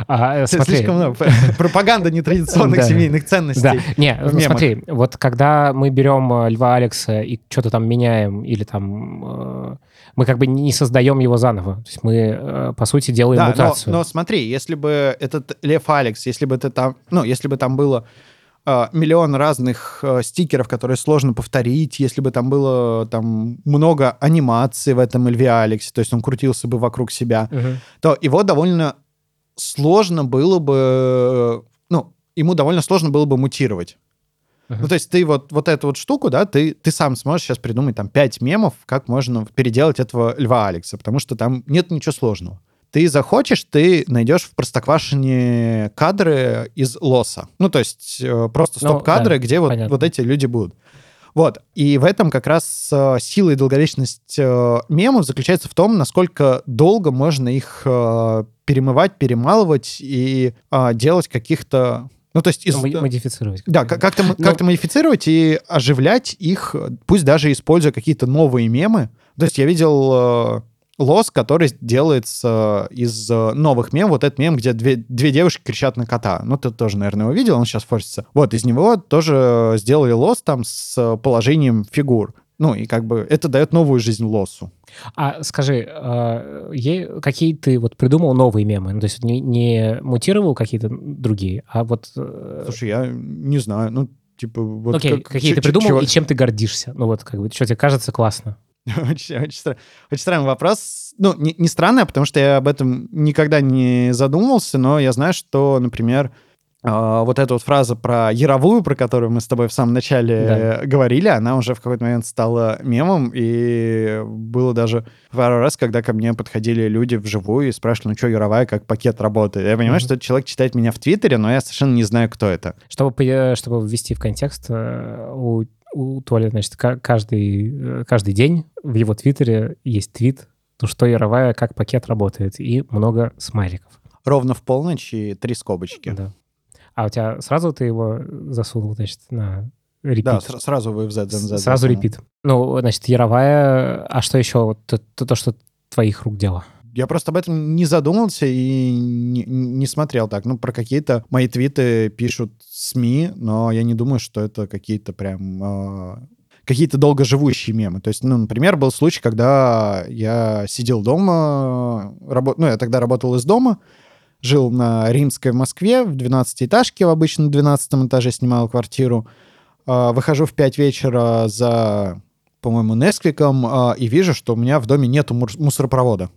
А, смотри. Слишком много. Пропаганда нетрадиционных семейных ценностей. Да. Не, ну, смотри, вот когда мы берем э, Льва Алекса и что-то там меняем, или там э, мы как бы не создаем его заново. То есть мы, по сути, делаем да, мутацию. Но, но смотри, если бы этот Лев Алекс, если бы это там, ну, если бы там было миллион разных стикеров, которые сложно повторить, если бы там было там много анимации в этом Льве Алексе, то есть он крутился бы вокруг себя, угу. то его довольно сложно было бы, ну, ему довольно сложно было бы мутировать. Uh-huh. Ну, то есть ты вот, вот эту вот штуку, да, ты, ты сам сможешь сейчас придумать там пять мемов, как можно переделать этого Льва Алекса, потому что там нет ничего сложного. Ты захочешь, ты найдешь в Простоквашине кадры из лоса. Ну, то есть э, просто ну, стоп-кадры, ну, да, где вот, вот эти люди будут. Вот. И в этом как раз э, сила и долговечность э, мемов заключается в том, насколько долго можно их э, перемывать, перемалывать и делать каких-то ну, то есть... Из... Модифицировать. Да, как-то, Но... как-то модифицировать и оживлять их, пусть даже используя какие-то новые мемы. То есть я видел лос, который делается из э, новых мем. Вот этот мем, где две, две девушки кричат на кота. Ну, ты тоже, наверное, его видел, он сейчас форсится. Вот, из него тоже сделали лос там с положением фигур. Ну, и как бы это дает новую жизнь лосу. А скажи, а, какие ты вот придумал новые мемы? Ну, то есть не, не мутировал какие-то другие, а вот... Э, Слушай, я не знаю, ну, типа... Вот Окей, как, какие ты придумал чего... и чем ты гордишься? Ну, вот как бы, что тебе кажется классно? очень, очень, очень странный вопрос. Ну, не, не странный, а потому что я об этом никогда не задумывался, но я знаю, что, например, вот эта вот фраза про яровую, про которую мы с тобой в самом начале да. говорили, она уже в какой-то момент стала мемом, и было даже пару раз, когда ко мне подходили люди вживую и спрашивали, ну что, яровая, как пакет работает. Я понимаю, mm-hmm. что этот человек читает меня в Твиттере, но я совершенно не знаю, кто это. Чтобы, чтобы ввести в контекст, э, у у Толи, значит, каждый, э, каждый день в его твиттере есть твит Ну что Яровая как пакет работает, и много смайликов. Ровно в полночь и три скобочки. Да. А у тебя сразу ты его засунул, значит, на репит? Да, с- сразу вы в ZNZ. Сразу репит. Ну, значит, Яровая, а что еще? Вот То, то, то, что твоих рук дело. Я просто об этом не задумался и не, не смотрел так. Ну, про какие-то мои твиты пишут СМИ, но я не думаю, что это какие-то прям... э, какие-то долгоживущие мемы. То есть, ну, например, был случай, когда я сидел дома, рабо- ну, я тогда работал из дома, жил на Римской в Москве, в 12-этажке, в обычном 12 этаже снимал квартиру. А, Выхожу в 5 вечера за, по-моему, Несквиком а, и вижу, что у меня в доме нету мусоропровода.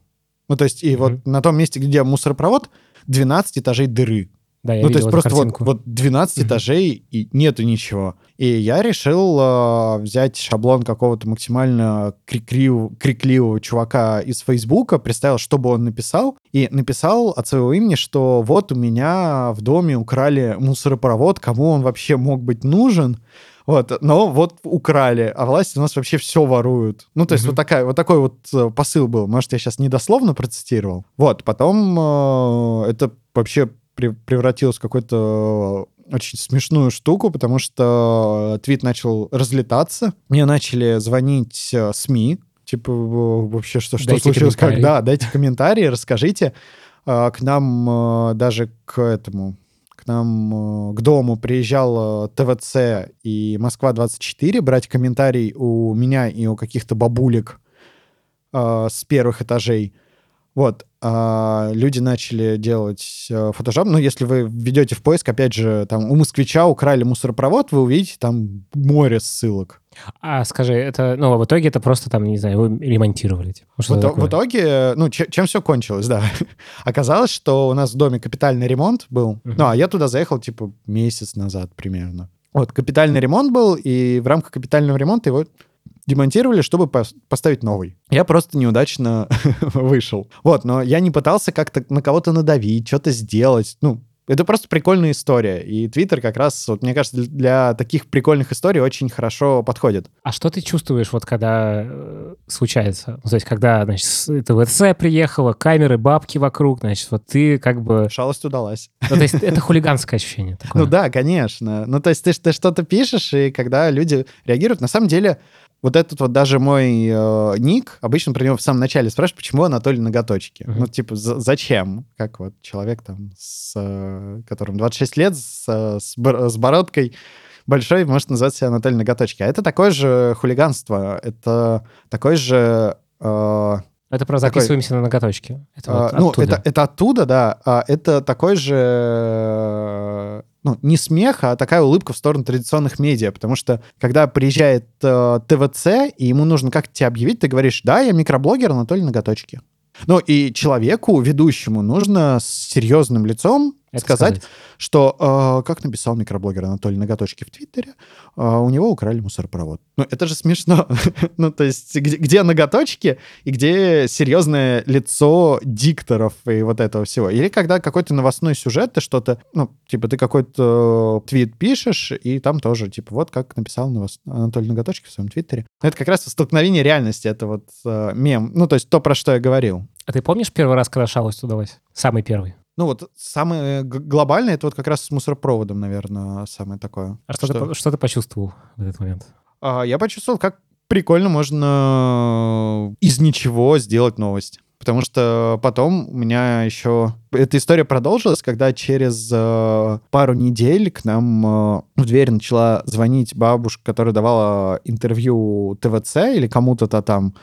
Ну, то есть, и Мгм. вот на том месте, где мусоропровод, 12 этажей дыры. Да, я ну, то есть просто вот, картинку. вот 12 Мгм. этажей и нету ничего. И я решил э, взять шаблон какого-то максимально крикливого, крикливого чувака из Фейсбука, представил, что бы он написал, и написал от своего имени, что вот у меня в доме украли мусоропровод, кому он вообще мог быть нужен, вот, но вот украли, а власти у нас вообще все воруют. Ну, то есть Мгм. вот, такая, вот такой вот э, посыл был. Может, я сейчас недословно процитировал. Вот, потом э, это вообще превратилось в какой-то очень смешную штуку, потому что твит начал разлетаться. Мне начали звонить э, СМИ, типа, вообще, что, что Дайте случилось, когда, дайте комментарии, расскажите. А, К нам э, даже к этому, к нам э, к дому приезжал э, ТВЦ и Москва-24 брать комментарий у меня и у каких-то бабулек э, с первых этажей. Вот, люди начали делать э, фотошоп. Ну, если вы введете в поиск, опять же, там у москвича украли мусоропровод, вы увидите там море ссылок. А скажи, это, ну, в итоге это просто там, не знаю, вы ремонтировали? типа, В, такое? в итоге, ну, че- чем все кончилось, да. Оказалось, что у нас в доме капитальный ремонт был. Мгм. Ну, а я туда заехал, типа, месяц назад примерно. Вот, капитальный ремонт был, и в рамках капитального ремонта его демонтировали, чтобы пос- поставить новый. Я просто неудачно вышел. Вот, но я не пытался как-то на кого-то надавить, что-то сделать. Ну, это просто прикольная история. И Твиттер как раз, вот, мне кажется, для таких прикольных историй очень хорошо подходит. А что ты чувствуешь, вот когда э, случается? Ну, то есть, когда, значит, ТВЦ приехала, камеры, бабки вокруг, значит, вот ты как бы... Шалость удалась. Ну, то есть, это хулиганское ощущение такое. Ну да, конечно. Ну то есть ты что-то пишешь, и когда люди реагируют, на самом деле вот этот вот даже мой э, ник, обычно про него в самом начале спрашивают, почему Анатолий ноготочки. Мгм. Ну типа за- зачем? Как вот человек там, с, э, которому 26 лет, с, э, с бор- с бородкой большой, может называть себя Анатолий ноготочки. А это такое же хулиганство, это такой же... э, Это про такой- записываемся на ноготочки. Это вот а, ну, это, это оттуда, да. А это такой же, ну, не смех, а такая улыбка в сторону традиционных медиа, потому что когда приезжает э, ТВЦ, и ему нужно как-то тебя объявить, ты говоришь, да, я микроблогер Анатолий Ноготочки. Ну, и человеку, ведущему, нужно с серьезным лицом Это сказать, что, э, как написал микроблогер Анатолий Ноготочки в Твиттере, э, у него украли мусоропровод. Ну, это же смешно. ну, то есть, где, где ноготочки и где серьезное лицо дикторов и вот этого всего. Или когда какой-то новостной сюжет, ты что-то, ну, типа, ты какой-то твит пишешь, и там тоже, типа, вот как написал новос- Анатолий Ноготочки в своем твиттере. Ну, Это как раз столкновение реальности, это вот э, мем. Ну, то есть то, про что я говорил. А ты помнишь первый раз, когда шалость удалась? Самый первый. Ну вот самое глобальное, это вот как раз с мусоропроводом, наверное, самое такое. А что, Ты, по- что ты почувствовал в этот момент? А, я почувствовал, как прикольно можно из ничего сделать новость. Потому что потом у меня еще... Эта история продолжилась, когда через э, пару недель к нам э, в дверь начала звонить бабушка, которая давала интервью ТВЦ или кому-то-то там,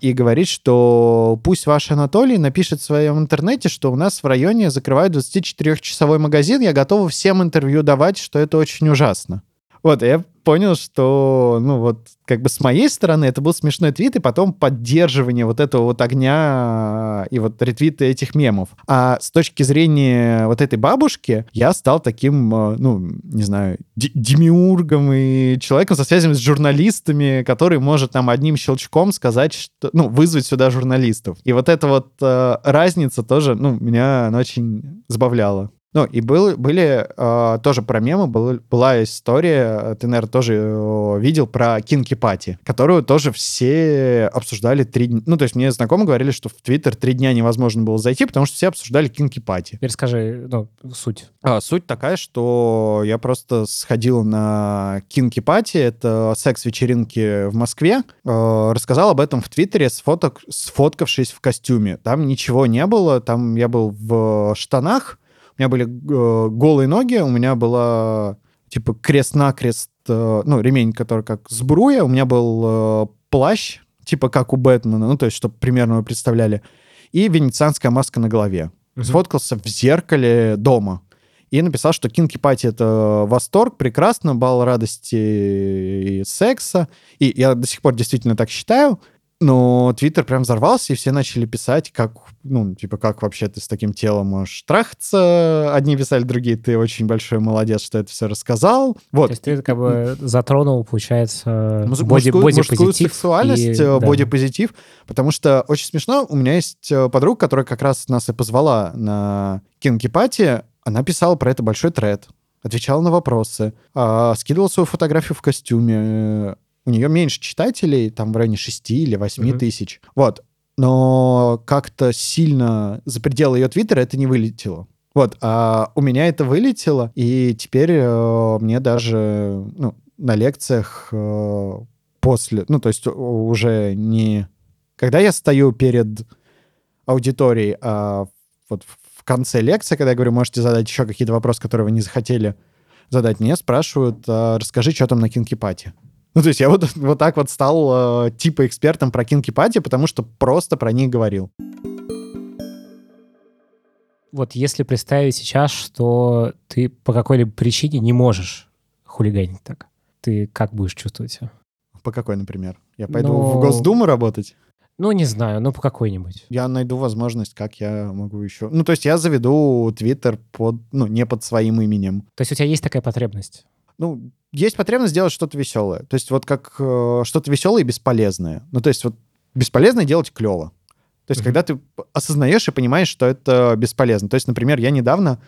и говорит, что пусть ваш Анатолий напишет в своем интернете, что у нас в районе закрывают 24-часовой магазин, я готова всем интервью давать, что это очень ужасно. Вот, я понял, что, ну вот, как бы с моей стороны это был смешной твит, и потом поддерживание вот этого вот огня и вот ретвиты этих мемов. А с точки зрения вот этой бабушки, я стал таким, э, ну, не знаю, де- демиургом и человеком со связями с журналистами, который может там одним щелчком сказать, что, ну, вызвать сюда журналистов. И вот эта вот э, разница тоже, ну, меня она очень забавляла. Ну, и был, были э, тоже про мемы, был, была история, ты, наверное, тоже э, видел про Кинки Пати, которую тоже все обсуждали три дня. Ну, то есть мне знакомые говорили, что в Твиттер три дня невозможно было зайти, потому что все обсуждали Кинки Пати. Теперь скажи, ну, суть. А, суть такая, что я просто сходил на Кинки Пати, это секс-вечеринки в Москве, э, рассказал об этом в Твиттере, сфоток, сфоткавшись в костюме. Там ничего не было, там я был в штанах, у меня были э, голые ноги, у меня была типа крест-накрест, э, ну, ремень, который как сбруя, у меня был э, плащ, типа как у Бэтмена, ну, то есть, чтобы примерно вы представляли, и венецианская маска на голове. Mm-hmm. Сфоткался в зеркале дома. И написал, что Кинки Пати — это восторг, прекрасно, бал радости и секса. И я до сих пор действительно так считаю. Но Твиттер прям взорвался, и все начали писать, как, ну, типа, как вообще ты с таким телом можешь трахаться. Одни писали, другие, ты очень большой молодец, что это все рассказал. Вот. То есть ты как бы затронул, получается, Муз- боди, мужскую, мужскую сексуальность, и, бодипозитив, да. потому что очень смешно, у меня есть э, подруга, которая как раз нас и позвала на Кинки Пати, она писала про это большой тред, отвечала на вопросы, а, скидывала свою фотографию в костюме, у нее меньше читателей, там в районе 6 или 8 mm-hmm. тысяч. Вот. Но как-то сильно за пределы ее твиттера это не вылетело. Вот, а у меня это вылетело, и теперь э, мне даже ну, на лекциях э, после, ну, то есть уже не... Когда я стою перед аудиторией, а вот в конце лекции, когда я говорю, можете задать еще какие-то вопросы, которые вы не захотели задать, мне спрашивают, а, расскажи, что там на Кинкипате. Ну, то есть я вот, вот так вот стал э, типа экспертом про Кинки Пати, потому что просто про них говорил. Вот если представить сейчас, что ты по какой-либо причине не можешь хулиганить так, ты как будешь чувствовать себя? По какой, например? Я пойду Но... в Госдуму работать? Ну, не знаю, ну по какой-нибудь. Я найду возможность, как я могу еще... Ну, то есть я заведу Твиттер под, ну, не под своим именем. То есть у тебя есть такая потребность? Ну, есть потребность сделать что-то веселое. То есть вот как э, что-то веселое и бесполезное. Ну, то есть вот бесполезное делать клево. То есть mm-hmm. когда ты осознаешь и понимаешь, что это бесполезно. То есть, например, я недавно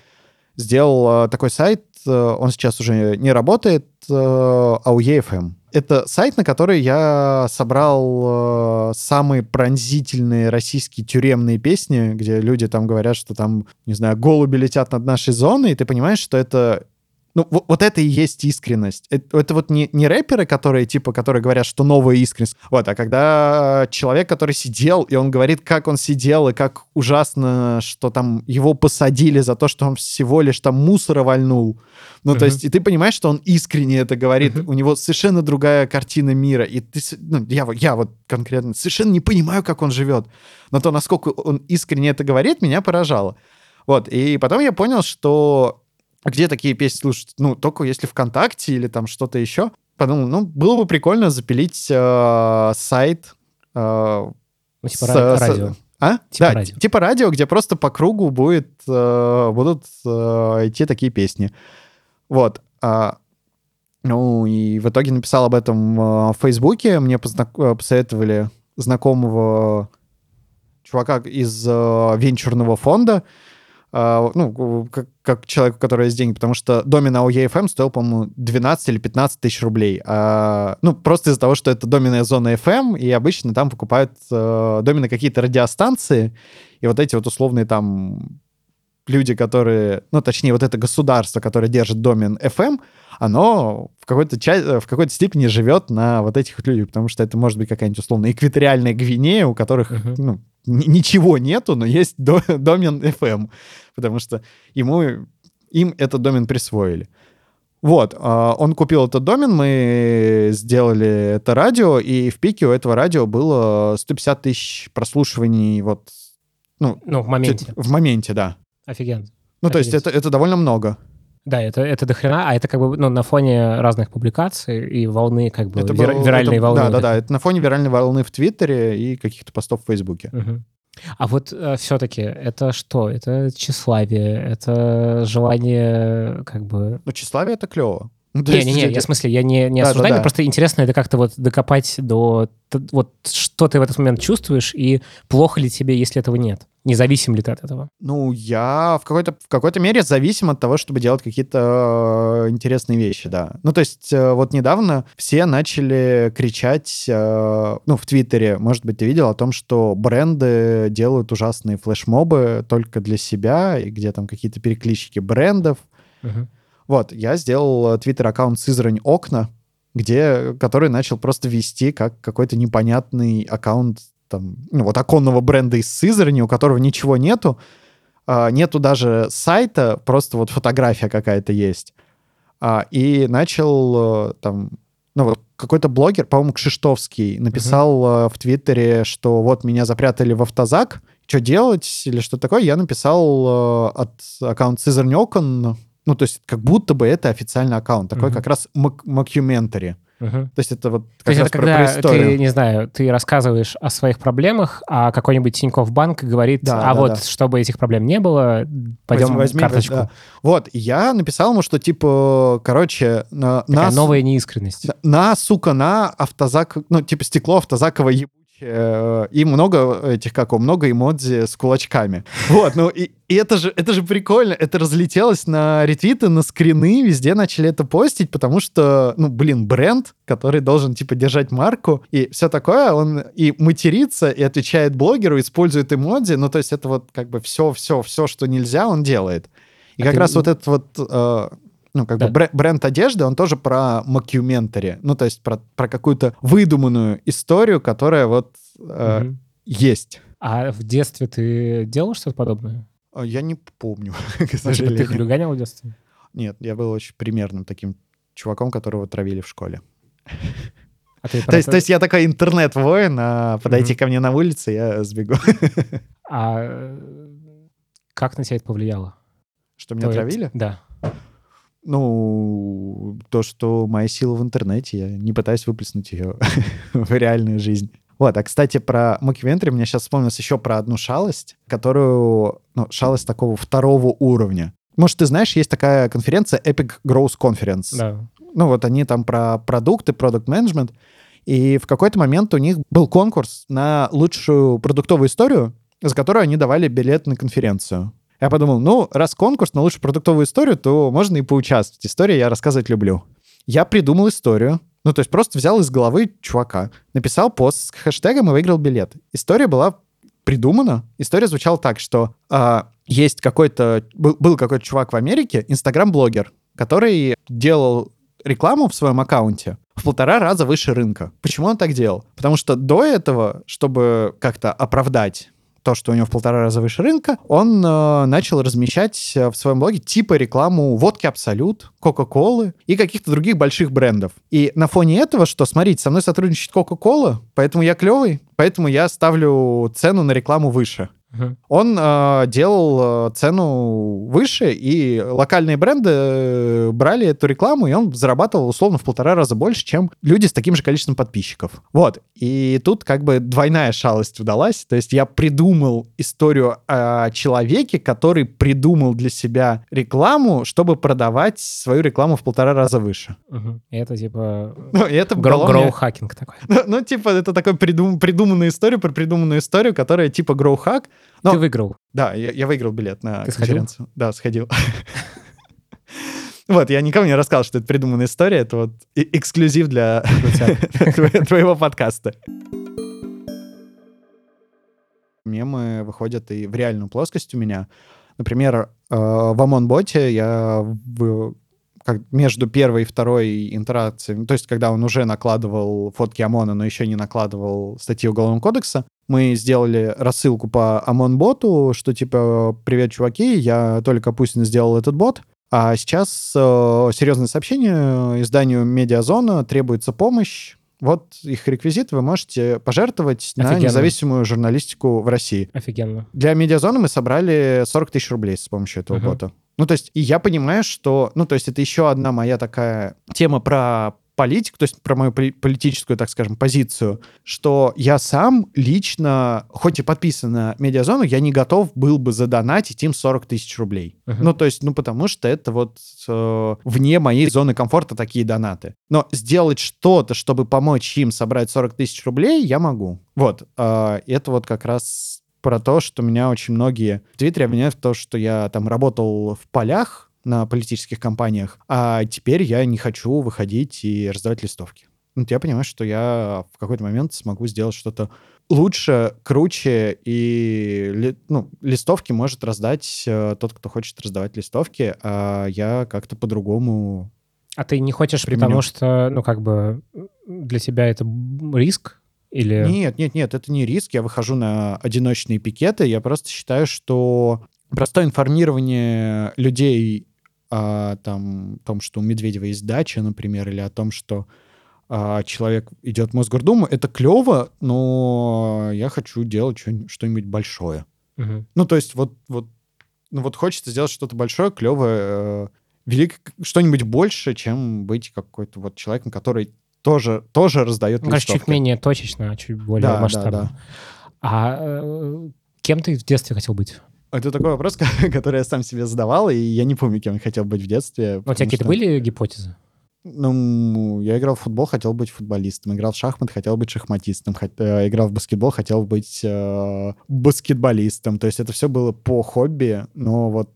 сделал э, такой сайт, э, он сейчас уже не работает, э, AUE.FM. Это сайт, на который я собрал э, самые пронзительные российские тюремные песни, где люди там говорят, что там, не знаю, голуби летят над нашей зоной, и ты понимаешь, что это ну, вот, вот это и есть искренность. Это, это вот не, не рэперы, которые, типа, которые говорят, что новая искренность. Вот, а когда человек, который сидел, и он говорит, как он сидел, и как ужасно, что там его посадили за то, что он всего лишь там мусора вальнул. Ну, uh-huh. то есть, и ты понимаешь, что он искренне это говорит. Uh-huh. У него совершенно другая картина мира. И ты, ну, я, я вот конкретно совершенно не понимаю, как он живет. Но то, насколько он искренне это говорит, меня поражало. Вот, и потом я понял, что где такие песни слушать? Ну, только если ВКонтакте или там что-то еще. Подумал, ну, было бы прикольно запилить э, сайт э, ну, типа с, радио. С, а? Типа да, радио. типа радио, где просто по кругу будет, э, будут э, идти такие песни. Вот. А, ну, и в итоге написал об этом э, в Фейсбуке. Мне познак... Э, посоветовали знакомого чувака из э, венчурного фонда, а, ну, как, как человеку, который есть деньги, потому что домен AOE стоил, по-моему, 12 или 15 тысяч рублей. А, ну, просто из-за того, что это доменная зона FM, и обычно там покупают э, домены какие-то радиостанции, и вот эти вот условные там люди, которые, ну, точнее, вот это государство, которое держит домен FM, оно в какой-то, части, в какой-то степени живет на вот этих вот людях, потому что это может быть какая-нибудь условно экваториальная Гвинея, у которых, uh-huh. ну, ничего нету, но есть до, домен FM, потому что ему, им этот домен присвоили. Вот, а, он купил этот домен, мы сделали это радио, и в пике у этого радио было 150 тысяч прослушиваний вот... Ну, ну в моменте. В моменте, да. Офигенно. Ну, Офигеть. то есть это, это довольно много. Да, это, это дохрена, а это как бы ну, на фоне разных публикаций и волны, как бы это вир, был, виральной это, волны. Да, да, да, это на фоне виральной волны в Твиттере и каких-то постов в Фейсбуке. Угу. А вот э, все-таки это что? Это тщеславие, это желание как бы... Ну, тщеславие — это клево. Ну, Не-не-не, я в смысле, я не, не Да, осуждаю, да, да. просто интересно это как-то вот докопать до... Вот что ты в этот момент чувствуешь, и плохо ли тебе, если этого нет? Независим ли ты от этого? Ну, я в какой-то, в какой-то мере зависим от того, чтобы делать какие-то э, интересные вещи, да. Ну, то есть э, вот недавно все начали кричать, э, ну, в Твиттере, может быть, ты видел о том, что бренды делают ужасные флешмобы только для себя, и где там какие-то переклички брендов. Мгм. Вот, я сделал твиттер-аккаунт Сызрань Окна, где, который начал просто вести как какой-то непонятный аккаунт там, ну, вот оконного бренда из Сызрани, у которого ничего нету, а, нету даже сайта, просто вот фотография какая-то есть. А, и начал э, там, ну, вот какой-то блогер, по-моему, Кшиштовский, написал э, в Твиттере, что вот меня запрятали в автозак, что делать или что такое. Я написал э, от аккаунта Сызрань Окон, ну, то есть как будто бы это официальный аккаунт, такой Мгм. как раз мокьюментари. Мгм. То есть это вот как То есть раз это про- про когда ты, историю. не знаю, ты рассказываешь о своих проблемах, а какой-нибудь Тинькофф Банк говорит, Да, а да, вот да. чтобы этих проблем не было, пойдем Возьми- карточку. да. Вот, я написал ему, что типа, короче, на, Такая на, новая неискренность. на- сука, на автозак, ну, типа стекло автозаковое э, и много этих, как его, много эмодзи с кулачками. Вот, ну, и, и это же, это же прикольно, это разлетелось на ретвиты, на скрины, везде начали это постить, потому что, ну, блин, бренд, который должен, типа, держать марку и все такое, он и матерится, и отвечает блогеру, использует эмодзи, ну, то есть это вот как бы все-все-все, что нельзя, он делает. И А как ты- раз вот этот вот э, ну, как Да. бы бре- бренд одежды, он тоже про мокьюментари. Ну, то есть про, про какую-то выдуманную историю, которая вот э, Мгм. есть. А в детстве ты делал что-то подобное? А Я не помню, к Ну, типа, ты сожалению. хулиганил в детстве? Нет, я был очень примерным таким чуваком, которого травили в школе. А ты То есть, это- то есть я такой интернет-воин, а подойти Мгм. ко мне на улице, я сбегу. А э, как на тебя это повлияло? Что меня То травили? Да. Ну, то, что моя сила в интернете, я не пытаюсь выплеснуть ее в реальную жизнь. Вот, а, кстати, про мокьюментари мне сейчас вспомнилось еще про одну шалость, которую, ну, шалость такого второго уровня. Может, ты знаешь, есть такая конференция Epic Growth Conference. Да. Ну, вот они там про продукты, продукт менеджмент и в какой-то момент у них был конкурс на лучшую продуктовую историю, за которую они давали билет на конференцию. Я подумал, ну, раз конкурс на лучшую продуктовую историю, то можно и поучаствовать. Истории я рассказывать люблю. Я придумал историю, ну, то есть просто взял из головы чувака, написал пост с хэштегом и выиграл билет. История была придумана. История звучала так, что а, есть какой-то... Был, был какой-то чувак в Америке, инстаграм-блогер, который делал рекламу в своем аккаунте в полтора раза выше рынка. Почему он так делал? Потому что до этого, чтобы как-то оправдать то, что у него в полтора раза выше рынка, он э, начал размещать э, в своем блоге типа рекламу водки Абсолют, Кока-Колы и каких-то других больших брендов. И на фоне этого, что, смотрите, со мной сотрудничает Кока-Кола, поэтому я клевый, поэтому я ставлю цену на рекламу выше. Он э, делал э, цену выше, и локальные бренды э, брали эту рекламу, и он зарабатывал условно в полтора раза больше, чем люди с таким же количеством подписчиков. Вот. И тут как бы двойная шалость удалась. То есть я придумал историю о человеке, который придумал для себя рекламу, чтобы продавать свою рекламу в полтора раза выше. И Это типа Ну, и это гроу- дало мне- гроу-хакинг такой. Ну, ну, типа, это такой придум- придуманная история про придуманную историю, которая типа гроу-хак, Но- Ты выиграл. Да, я, я выиграл билет на Ты сходил? конференцию. Да, сходил. Вот, я никому не рассказал, что это придуманная история. Это вот эксклюзив для твоего- подкаста. Мемы выходят и в реальную плоскость у меня. Например, э, в ОМОН-боте я как между первой и второй интеракцией, то есть когда он уже накладывал фотки ОМОНа, но еще не накладывал статьи Уголовного кодекса, мы сделали рассылку по ОМОН-боту, что типа «Привет, чуваки, я только Капустин сделал этот бот, а сейчас э, серьезное сообщение изданию «Медиазона» требуется помощь. Вот их реквизит, вы можете пожертвовать на Офигенно. независимую журналистику в России. Офигенно. Для медиазоны мы собрали 40 тысяч рублей с помощью этого Мгм. бота. Ну, то есть, и я понимаю, что, ну, то есть, это еще одна моя такая тема про политику, то есть про мою политическую, так скажем, позицию, что я сам лично, хоть и подписан на медиазону, я не готов был бы задонатить им 40 тысяч рублей. Uh-huh. Ну, то есть, ну, потому что это вот э, вне моей зоны комфорта такие донаты. Но сделать что-то, чтобы помочь им собрать 40 тысяч рублей, я могу. Вот. Э, это вот как раз про то, что меня очень многие в Твиттере обвиняют в том, что я там работал в полях, на политических кампаниях, а теперь я не хочу выходить и раздавать листовки. Ну, я понимаю, что я в какой-то момент смогу сделать что-то лучше, круче, и ну, листовки может раздать э, тот, кто хочет раздавать листовки, а я как-то по-другому а ты не хочешь, применю. потому что, ну, как бы для тебя это риск? Или... Нет, нет, нет, это не риск. Я выхожу на одиночные пикеты. Я просто считаю, что простое информирование людей о там, том, что у Медведева есть дача, например, или о том, что а, человек идет в Мосгордуму, это клево, но я хочу делать что-нибудь большое. Угу. Ну, то есть вот, вот, ну, вот хочется сделать что-то большое, клевое, э, велик, что-нибудь больше, чем быть какой-то вот человеком, который тоже, тоже раздает ну, листовки. чуть менее точечно, а чуть более да, масштабно. Да, да. А э, кем ты в детстве хотел быть? Это такой вопрос, который я сам себе задавал, и я не помню, кем я хотел быть в детстве. У тебя какие-то были гипотезы? Ну, я играл в футбол, хотел быть футболистом. Играл в шахмат, хотел быть шахматистом. Хот... Э, играл в баскетбол, хотел быть э, баскетболистом. То есть это все было по хобби, но вот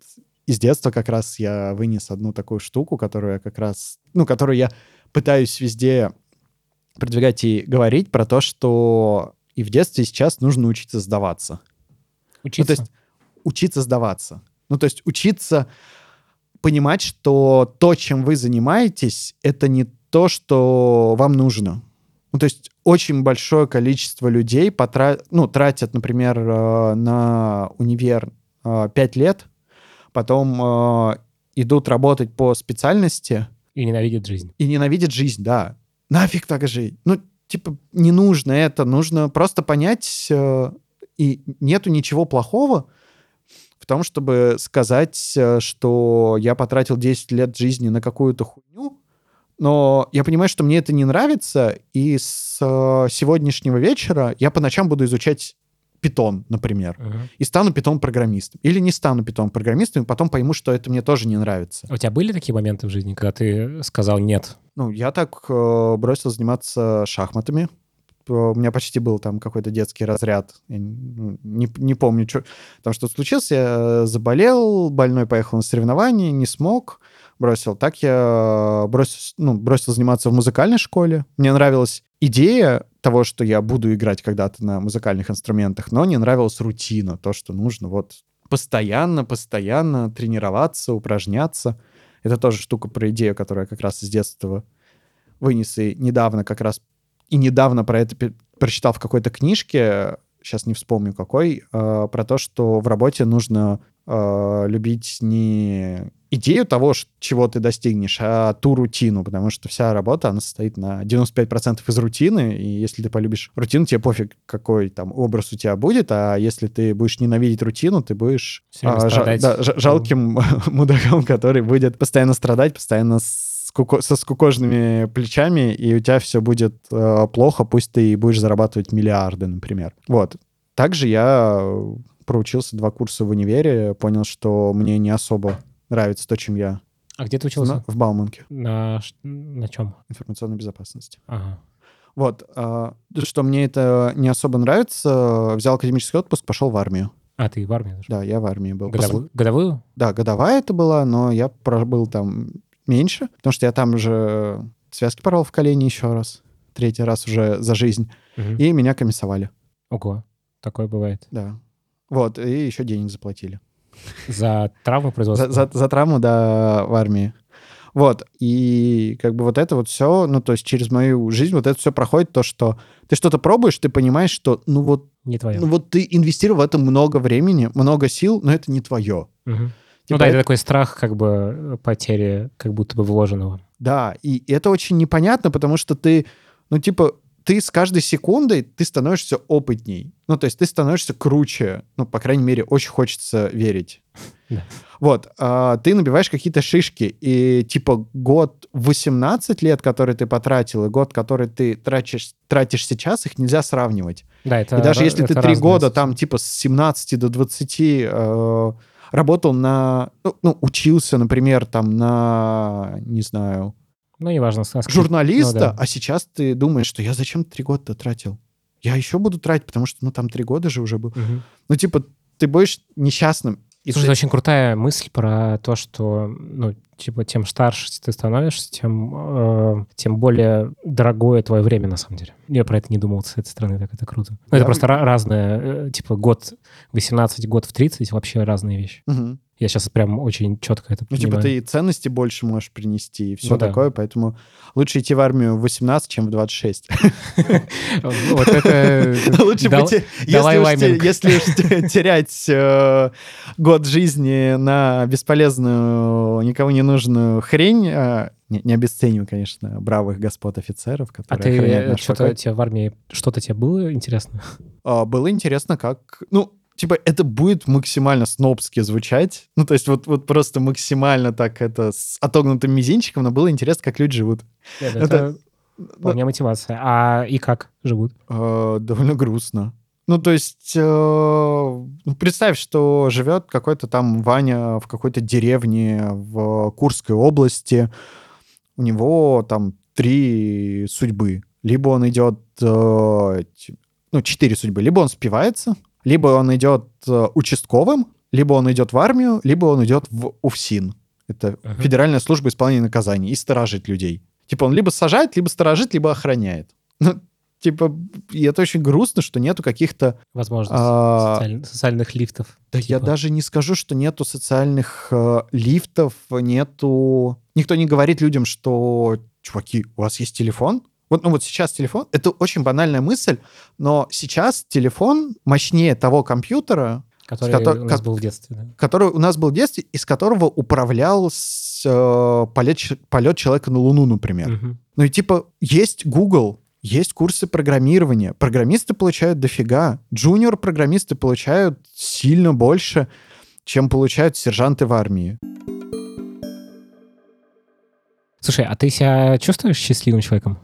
из детства как раз я вынес одну такую штуку, которую я как раз, ну, которую я пытаюсь везде продвигать и говорить про то, что и в детстве, и сейчас нужно учиться сдаваться. Учиться? Ну, то есть учиться сдаваться. Ну, то есть учиться понимать, что то, чем вы занимаетесь, это не то, что вам нужно. Ну, то есть очень большое количество людей потра... ну, тратят, например, э, на универ 5 э, лет, потом э, идут работать по специальности. И ненавидят жизнь. И ненавидят жизнь, да. Нафиг так жить? Ну, типа, не нужно это. Нужно просто понять, и нету ничего плохого в том, чтобы сказать, э, что я потратил 10 лет жизни на какую-то хуйню, но я понимаю, что мне это не нравится, и с э, сегодняшнего вечера я по ночам буду изучать питон, например, uh-huh. и стану питон-программистом. Или не стану питон-программистом, и потом пойму, что это мне тоже не нравится. У тебя были такие моменты в жизни, когда ты сказал «нет»? Ну, я так э, бросил заниматься шахматами у меня почти был там какой-то детский разряд. Я не, не помню, что там что случилось. Я заболел, больной поехал на соревнования, не смог, бросил. Так я бросил, ну, бросил заниматься в музыкальной школе. Мне нравилась идея того, что я буду играть когда-то на музыкальных инструментах, но не нравилась рутина, то, что нужно вот постоянно, постоянно тренироваться, упражняться. Это тоже штука про идею, которую я как раз из детства вынес и недавно как раз и недавно про это прочитал в какой-то книжке, сейчас не вспомню какой, э, про то, что в работе нужно э, любить не идею того, чего ты достигнешь, а ту рутину, потому что вся работа, она состоит на 95% из рутины, и если ты полюбишь рутину, тебе пофиг, какой там образ у тебя будет, а если ты будешь ненавидеть рутину, ты будешь а, жа- да, жалким мудаком, который будет постоянно страдать, постоянно скуко, со скукоженными плечами, и у тебя все будет э, плохо, пусть ты будешь зарабатывать миллиарды, например. Вот. Также я проучился два курса в универе, понял, что мне не особо нравится то, чем я... А где ты учился? в Бауманке. На, на чем? Информационной безопасности. Ага. Вот. А, что мне это не особо нравится, взял академический отпуск, пошел в армию. А, ты в армии? Да, я в армии был. Годовую? После... Годовую? Да, годовая это была, но я пробыл там меньше, потому что я там уже связки порвал в колени еще раз, третий раз уже за жизнь, угу. и меня комиссовали. Ого, такое бывает. Да. Вот, и еще денег заплатили. За травму производства? За, за, за травму, да, в армии. Вот, и как бы вот это вот все, ну, то есть через мою жизнь вот это все проходит, то, что ты что-то пробуешь, ты понимаешь, что, ну, вот... Не твое. Ну, вот ты инвестировал в это много времени, много сил, но это не твое. Угу. Типа, ну да, это такой страх как бы потери как будто бы вложенного. Да, и это очень непонятно, потому что ты, ну типа, ты с каждой секундой ты становишься опытней. Ну, то есть ты становишься круче. Ну, по крайней мере, очень хочется верить. Да. Вот, а, ты набиваешь какие-то шишки, и типа год 18 лет, который ты потратил, и год, который ты тратишь, тратишь сейчас, их нельзя сравнивать. Да, это и даже если ты три года там типа с 17 до 20 э, работал на... Ну, ну, учился, например, там на, не знаю, Ну, неважно. журналиста, ну да. а сейчас ты думаешь, что я зачем три года тратил? Я еще буду тратить, потому что, ну, там три года же уже был. Мгм. Ну, типа, ты будешь несчастным. И Слушай, ты- это очень крутая мысль про то, что, ну, типа, тем старше ты становишься, тем, э, тем более дорогое твое время, на самом деле. Я про это не думал с этой стороны, так это круто. Ну, это Да. просто ра- разное, э, типа, год 18, год в 30, вообще разные вещи. Мгм. Я сейчас прям очень четко это Ну, типа, понимаю. ты и ценности больше можешь принести, и все Ну да. такое, поэтому лучше идти в армию в 18, чем в 26. Вот это... Лучше дал- бы те- Далай если уж терять э, год жизни на бесполезную, никому не нужную хрень, э, не не обесцениваю, конечно, бравых господ офицеров, А которые ты охраняют э, наш что-то тебе в армии, что-то тебе было интересно? А, Было интересно, как... Ну, типа, это будет максимально снобски звучать. Ну, то есть вот, вот просто максимально так это с отогнутым мизинчиком, но было интересно, как люди живут. Нет, Это- Это вполне мотивация. А и как живут? Э, довольно грустно. Ну, то есть, э, ну, представь, что живет какой-то там Ваня в какой-то деревне в Курской области. У него там три судьбы. Либо он идет, э, ну, четыре судьбы. Либо он спивается, либо он идет э, участковым, либо он идет в армию, либо он идет в УФСИН. Это Ага. Федеральная служба исполнения наказаний и сторожит людей. Типа он либо сажает, либо сторожит, либо охраняет. Ну, типа, и это очень грустно, что нету каких-то... Возможность А, социаль- социальных лифтов. Да я типа. даже не скажу, что нету социальных э, лифтов, нету... Никто не говорит людям, что, чуваки, у вас есть телефон? Вот, ну вот сейчас телефон, это очень банальная мысль, но сейчас телефон мощнее того компьютера, Который кото- у нас был в детстве, да. который у нас был в детстве, из которого управлял с, э, полет, полет человека на Луну, например. Мгм. Ну и типа есть Google, есть курсы программирования. Программисты получают дофига. Джуниор-программисты получают сильно больше, чем получают сержанты в армии. Слушай, а ты себя чувствуешь счастливым человеком?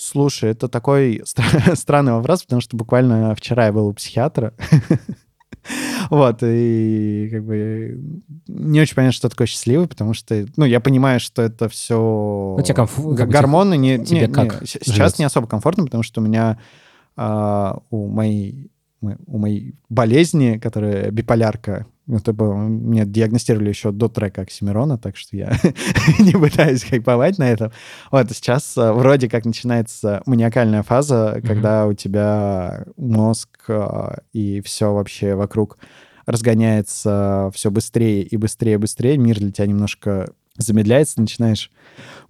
Слушай, это такой стра- странный вопрос, потому что буквально вчера я был у психиатра. Вот, и как бы не очень понятно, что такое счастливый, потому что, ну, я понимаю, что это все Ну, тебе бы гормоны. Не, тебе не- не, как с- сейчас живется? не особо комфортно, потому что у меня а, у моей у моей болезни, которая биполярка, ну, то бы мне диагностировали еще до трека Оксимирона, так что я не пытаюсь хайповать на этом. Вот, сейчас а, вроде как начинается маниакальная фаза, когда у тебя мозг а, и все вообще вокруг разгоняется все быстрее и быстрее и быстрее, мир для тебя немножко замедляется, начинаешь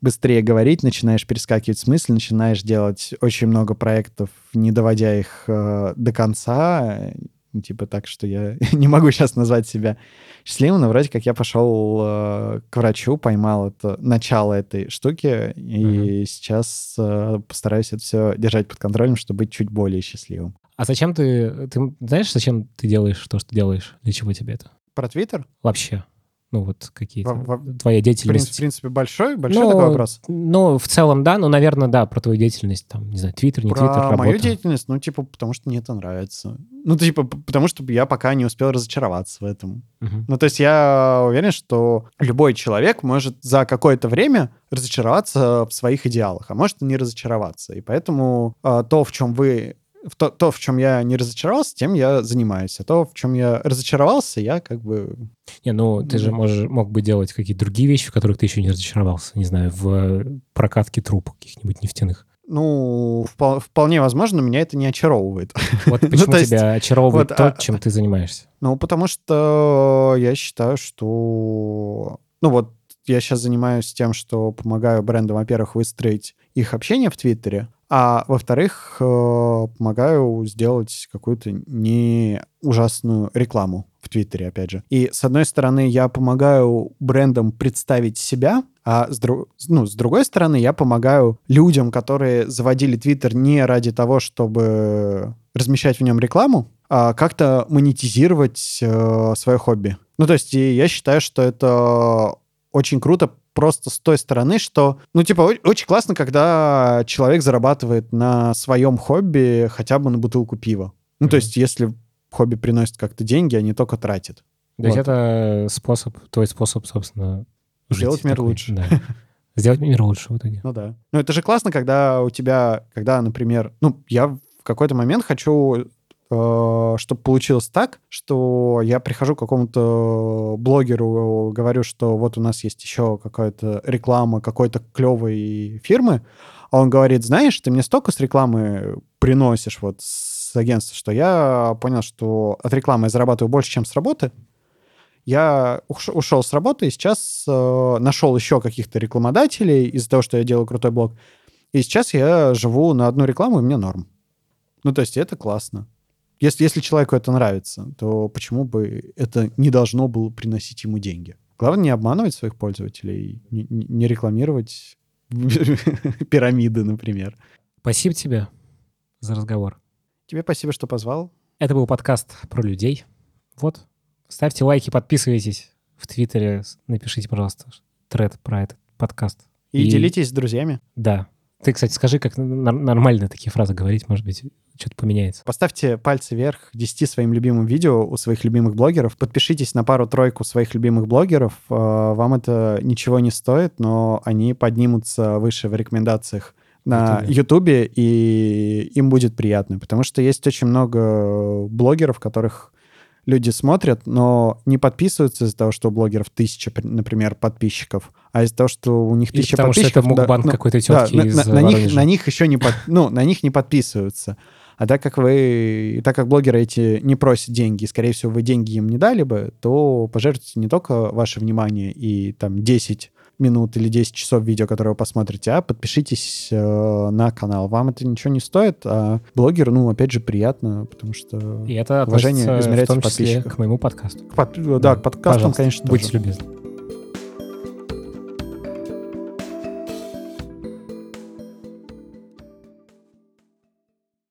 быстрее говорить, начинаешь перескакивать смысл, начинаешь делать очень много проектов, не доводя их э, до конца, типа так, что я не могу сейчас назвать себя счастливым, но вроде как я пошел э, к врачу, поймал это начало этой штуки, и сейчас э, постараюсь это все держать под контролем, чтобы быть чуть более счастливым. А зачем ты... Ты знаешь, зачем ты делаешь то, что делаешь? Для чего тебе это? Про Твиттер? Вообще. Ну, вот какие-то... Во- во- Твоя деятельность. в принципе, большой, большой Ну, такой вопрос. Ну, в целом, да. Ну, наверное, да, про твою деятельность. Там, не знаю, Твиттер, не Твиттер, работа. мою деятельность, ну, типа, потому что мне это нравится. Ну, типа, потому что я пока не успел разочароваться в этом. Мгм. Ну, то есть я уверен, что любой человек может за какое-то время разочароваться в своих идеалах, а может и не разочароваться. И поэтому а, то, в чем вы... в То, то, в чем я не разочаровался, тем я занимаюсь. А то, в чем я разочаровался, я как бы... Не, ну, ты же Ну. можешь, мог бы делать какие-то другие вещи, в которых ты еще не разочаровался. Не знаю, в э, прокатке труб каких-нибудь нефтяных. Ну, впол- вполне возможно, меня это не очаровывает. Вот Ну, почему то есть, тебя очаровывает вот, то, а- чем ты занимаешься. Ну, потому что я считаю, что... Ну, вот я сейчас занимаюсь тем, что помогаю брендам, во-первых, выстроить их общение в Твиттере, а во-вторых, э, помогаю сделать какую-то не ужасную рекламу в Твиттере, опять же. И, с одной стороны, я помогаю брендам представить себя, а с, дру- ну, с другой стороны, я помогаю людям, которые заводили Твиттер не ради того, чтобы размещать в нем рекламу, а, как-то монетизировать э, свое хобби. Ну, то есть я считаю, что это очень круто просто с той стороны, что, ну, типа, очень классно, когда человек зарабатывает на своем хобби хотя бы на бутылку пива. Ну, mm-hmm. то есть если хобби приносит как-то деньги, а не только тратит. То вот. есть это способ, твой способ, собственно, Сделать мир такой, лучше. Да. Сделать мир лучше в итоге. Ну да. Ну это же классно, когда у тебя, когда, например, ну, я в какой-то момент хочу чтобы получилось так, что я прихожу к какому-то блогеру, говорю, что вот у нас есть еще какая-то реклама какой-то клевой фирмы, а он говорит, знаешь, ты мне столько с рекламы приносишь вот с агентства, что я понял, что от рекламы я зарабатываю больше, чем с работы. Я ушел с работы и сейчас э, нашел еще каких-то рекламодателей из-за того, что я делаю крутой блог. И сейчас я живу на одну рекламу, и мне норм. Ну, то есть это классно. Если, если человеку это нравится, то почему бы это не должно было приносить ему деньги? Главное не обманывать своих пользователей, не, не рекламировать пирамиды, например. Спасибо тебе за разговор. Тебе спасибо, что позвал. Это был подкаст про людей. Вот. Ставьте лайки, подписывайтесь в Твиттере. Напишите, пожалуйста, тред про этот подкаст. И, и делитесь с друзьями. Да. Ты, кстати, скажи, как нормально такие фразы говорить, может быть, что-то поменяется. Поставьте пальцы вверх 10 своим любимым видео у своих любимых блогеров. Подпишитесь на пару-тройку своих любимых блогеров. Э, вам это ничего не стоит, но они поднимутся выше в рекомендациях на Ютубе, и им будет приятно, потому что есть очень много блогеров, которых люди смотрят, но не подписываются из-за того, что у блогеров тысяча, например, подписчиков, а из-за того, что у них тысяча потому подписчиков... потому что это мукбанк да, какой-то тетки да, из на, на, них, на них еще не, под, ну, на них не подписываются. А так как вы, так как блогеры эти не просят деньги, и, скорее всего, вы деньги им не дали бы, то пожертвуйте не только ваше внимание и там 10 минут или 10 часов видео, которое вы посмотрите, а подпишитесь э, на канал. Вам это ничего не стоит, а блогеру, ну, опять же, приятно, потому что и это уважение измеряется в том числе к моему подкасту. К под, да, да, к подкастам, конечно, Будьте тоже. любезны.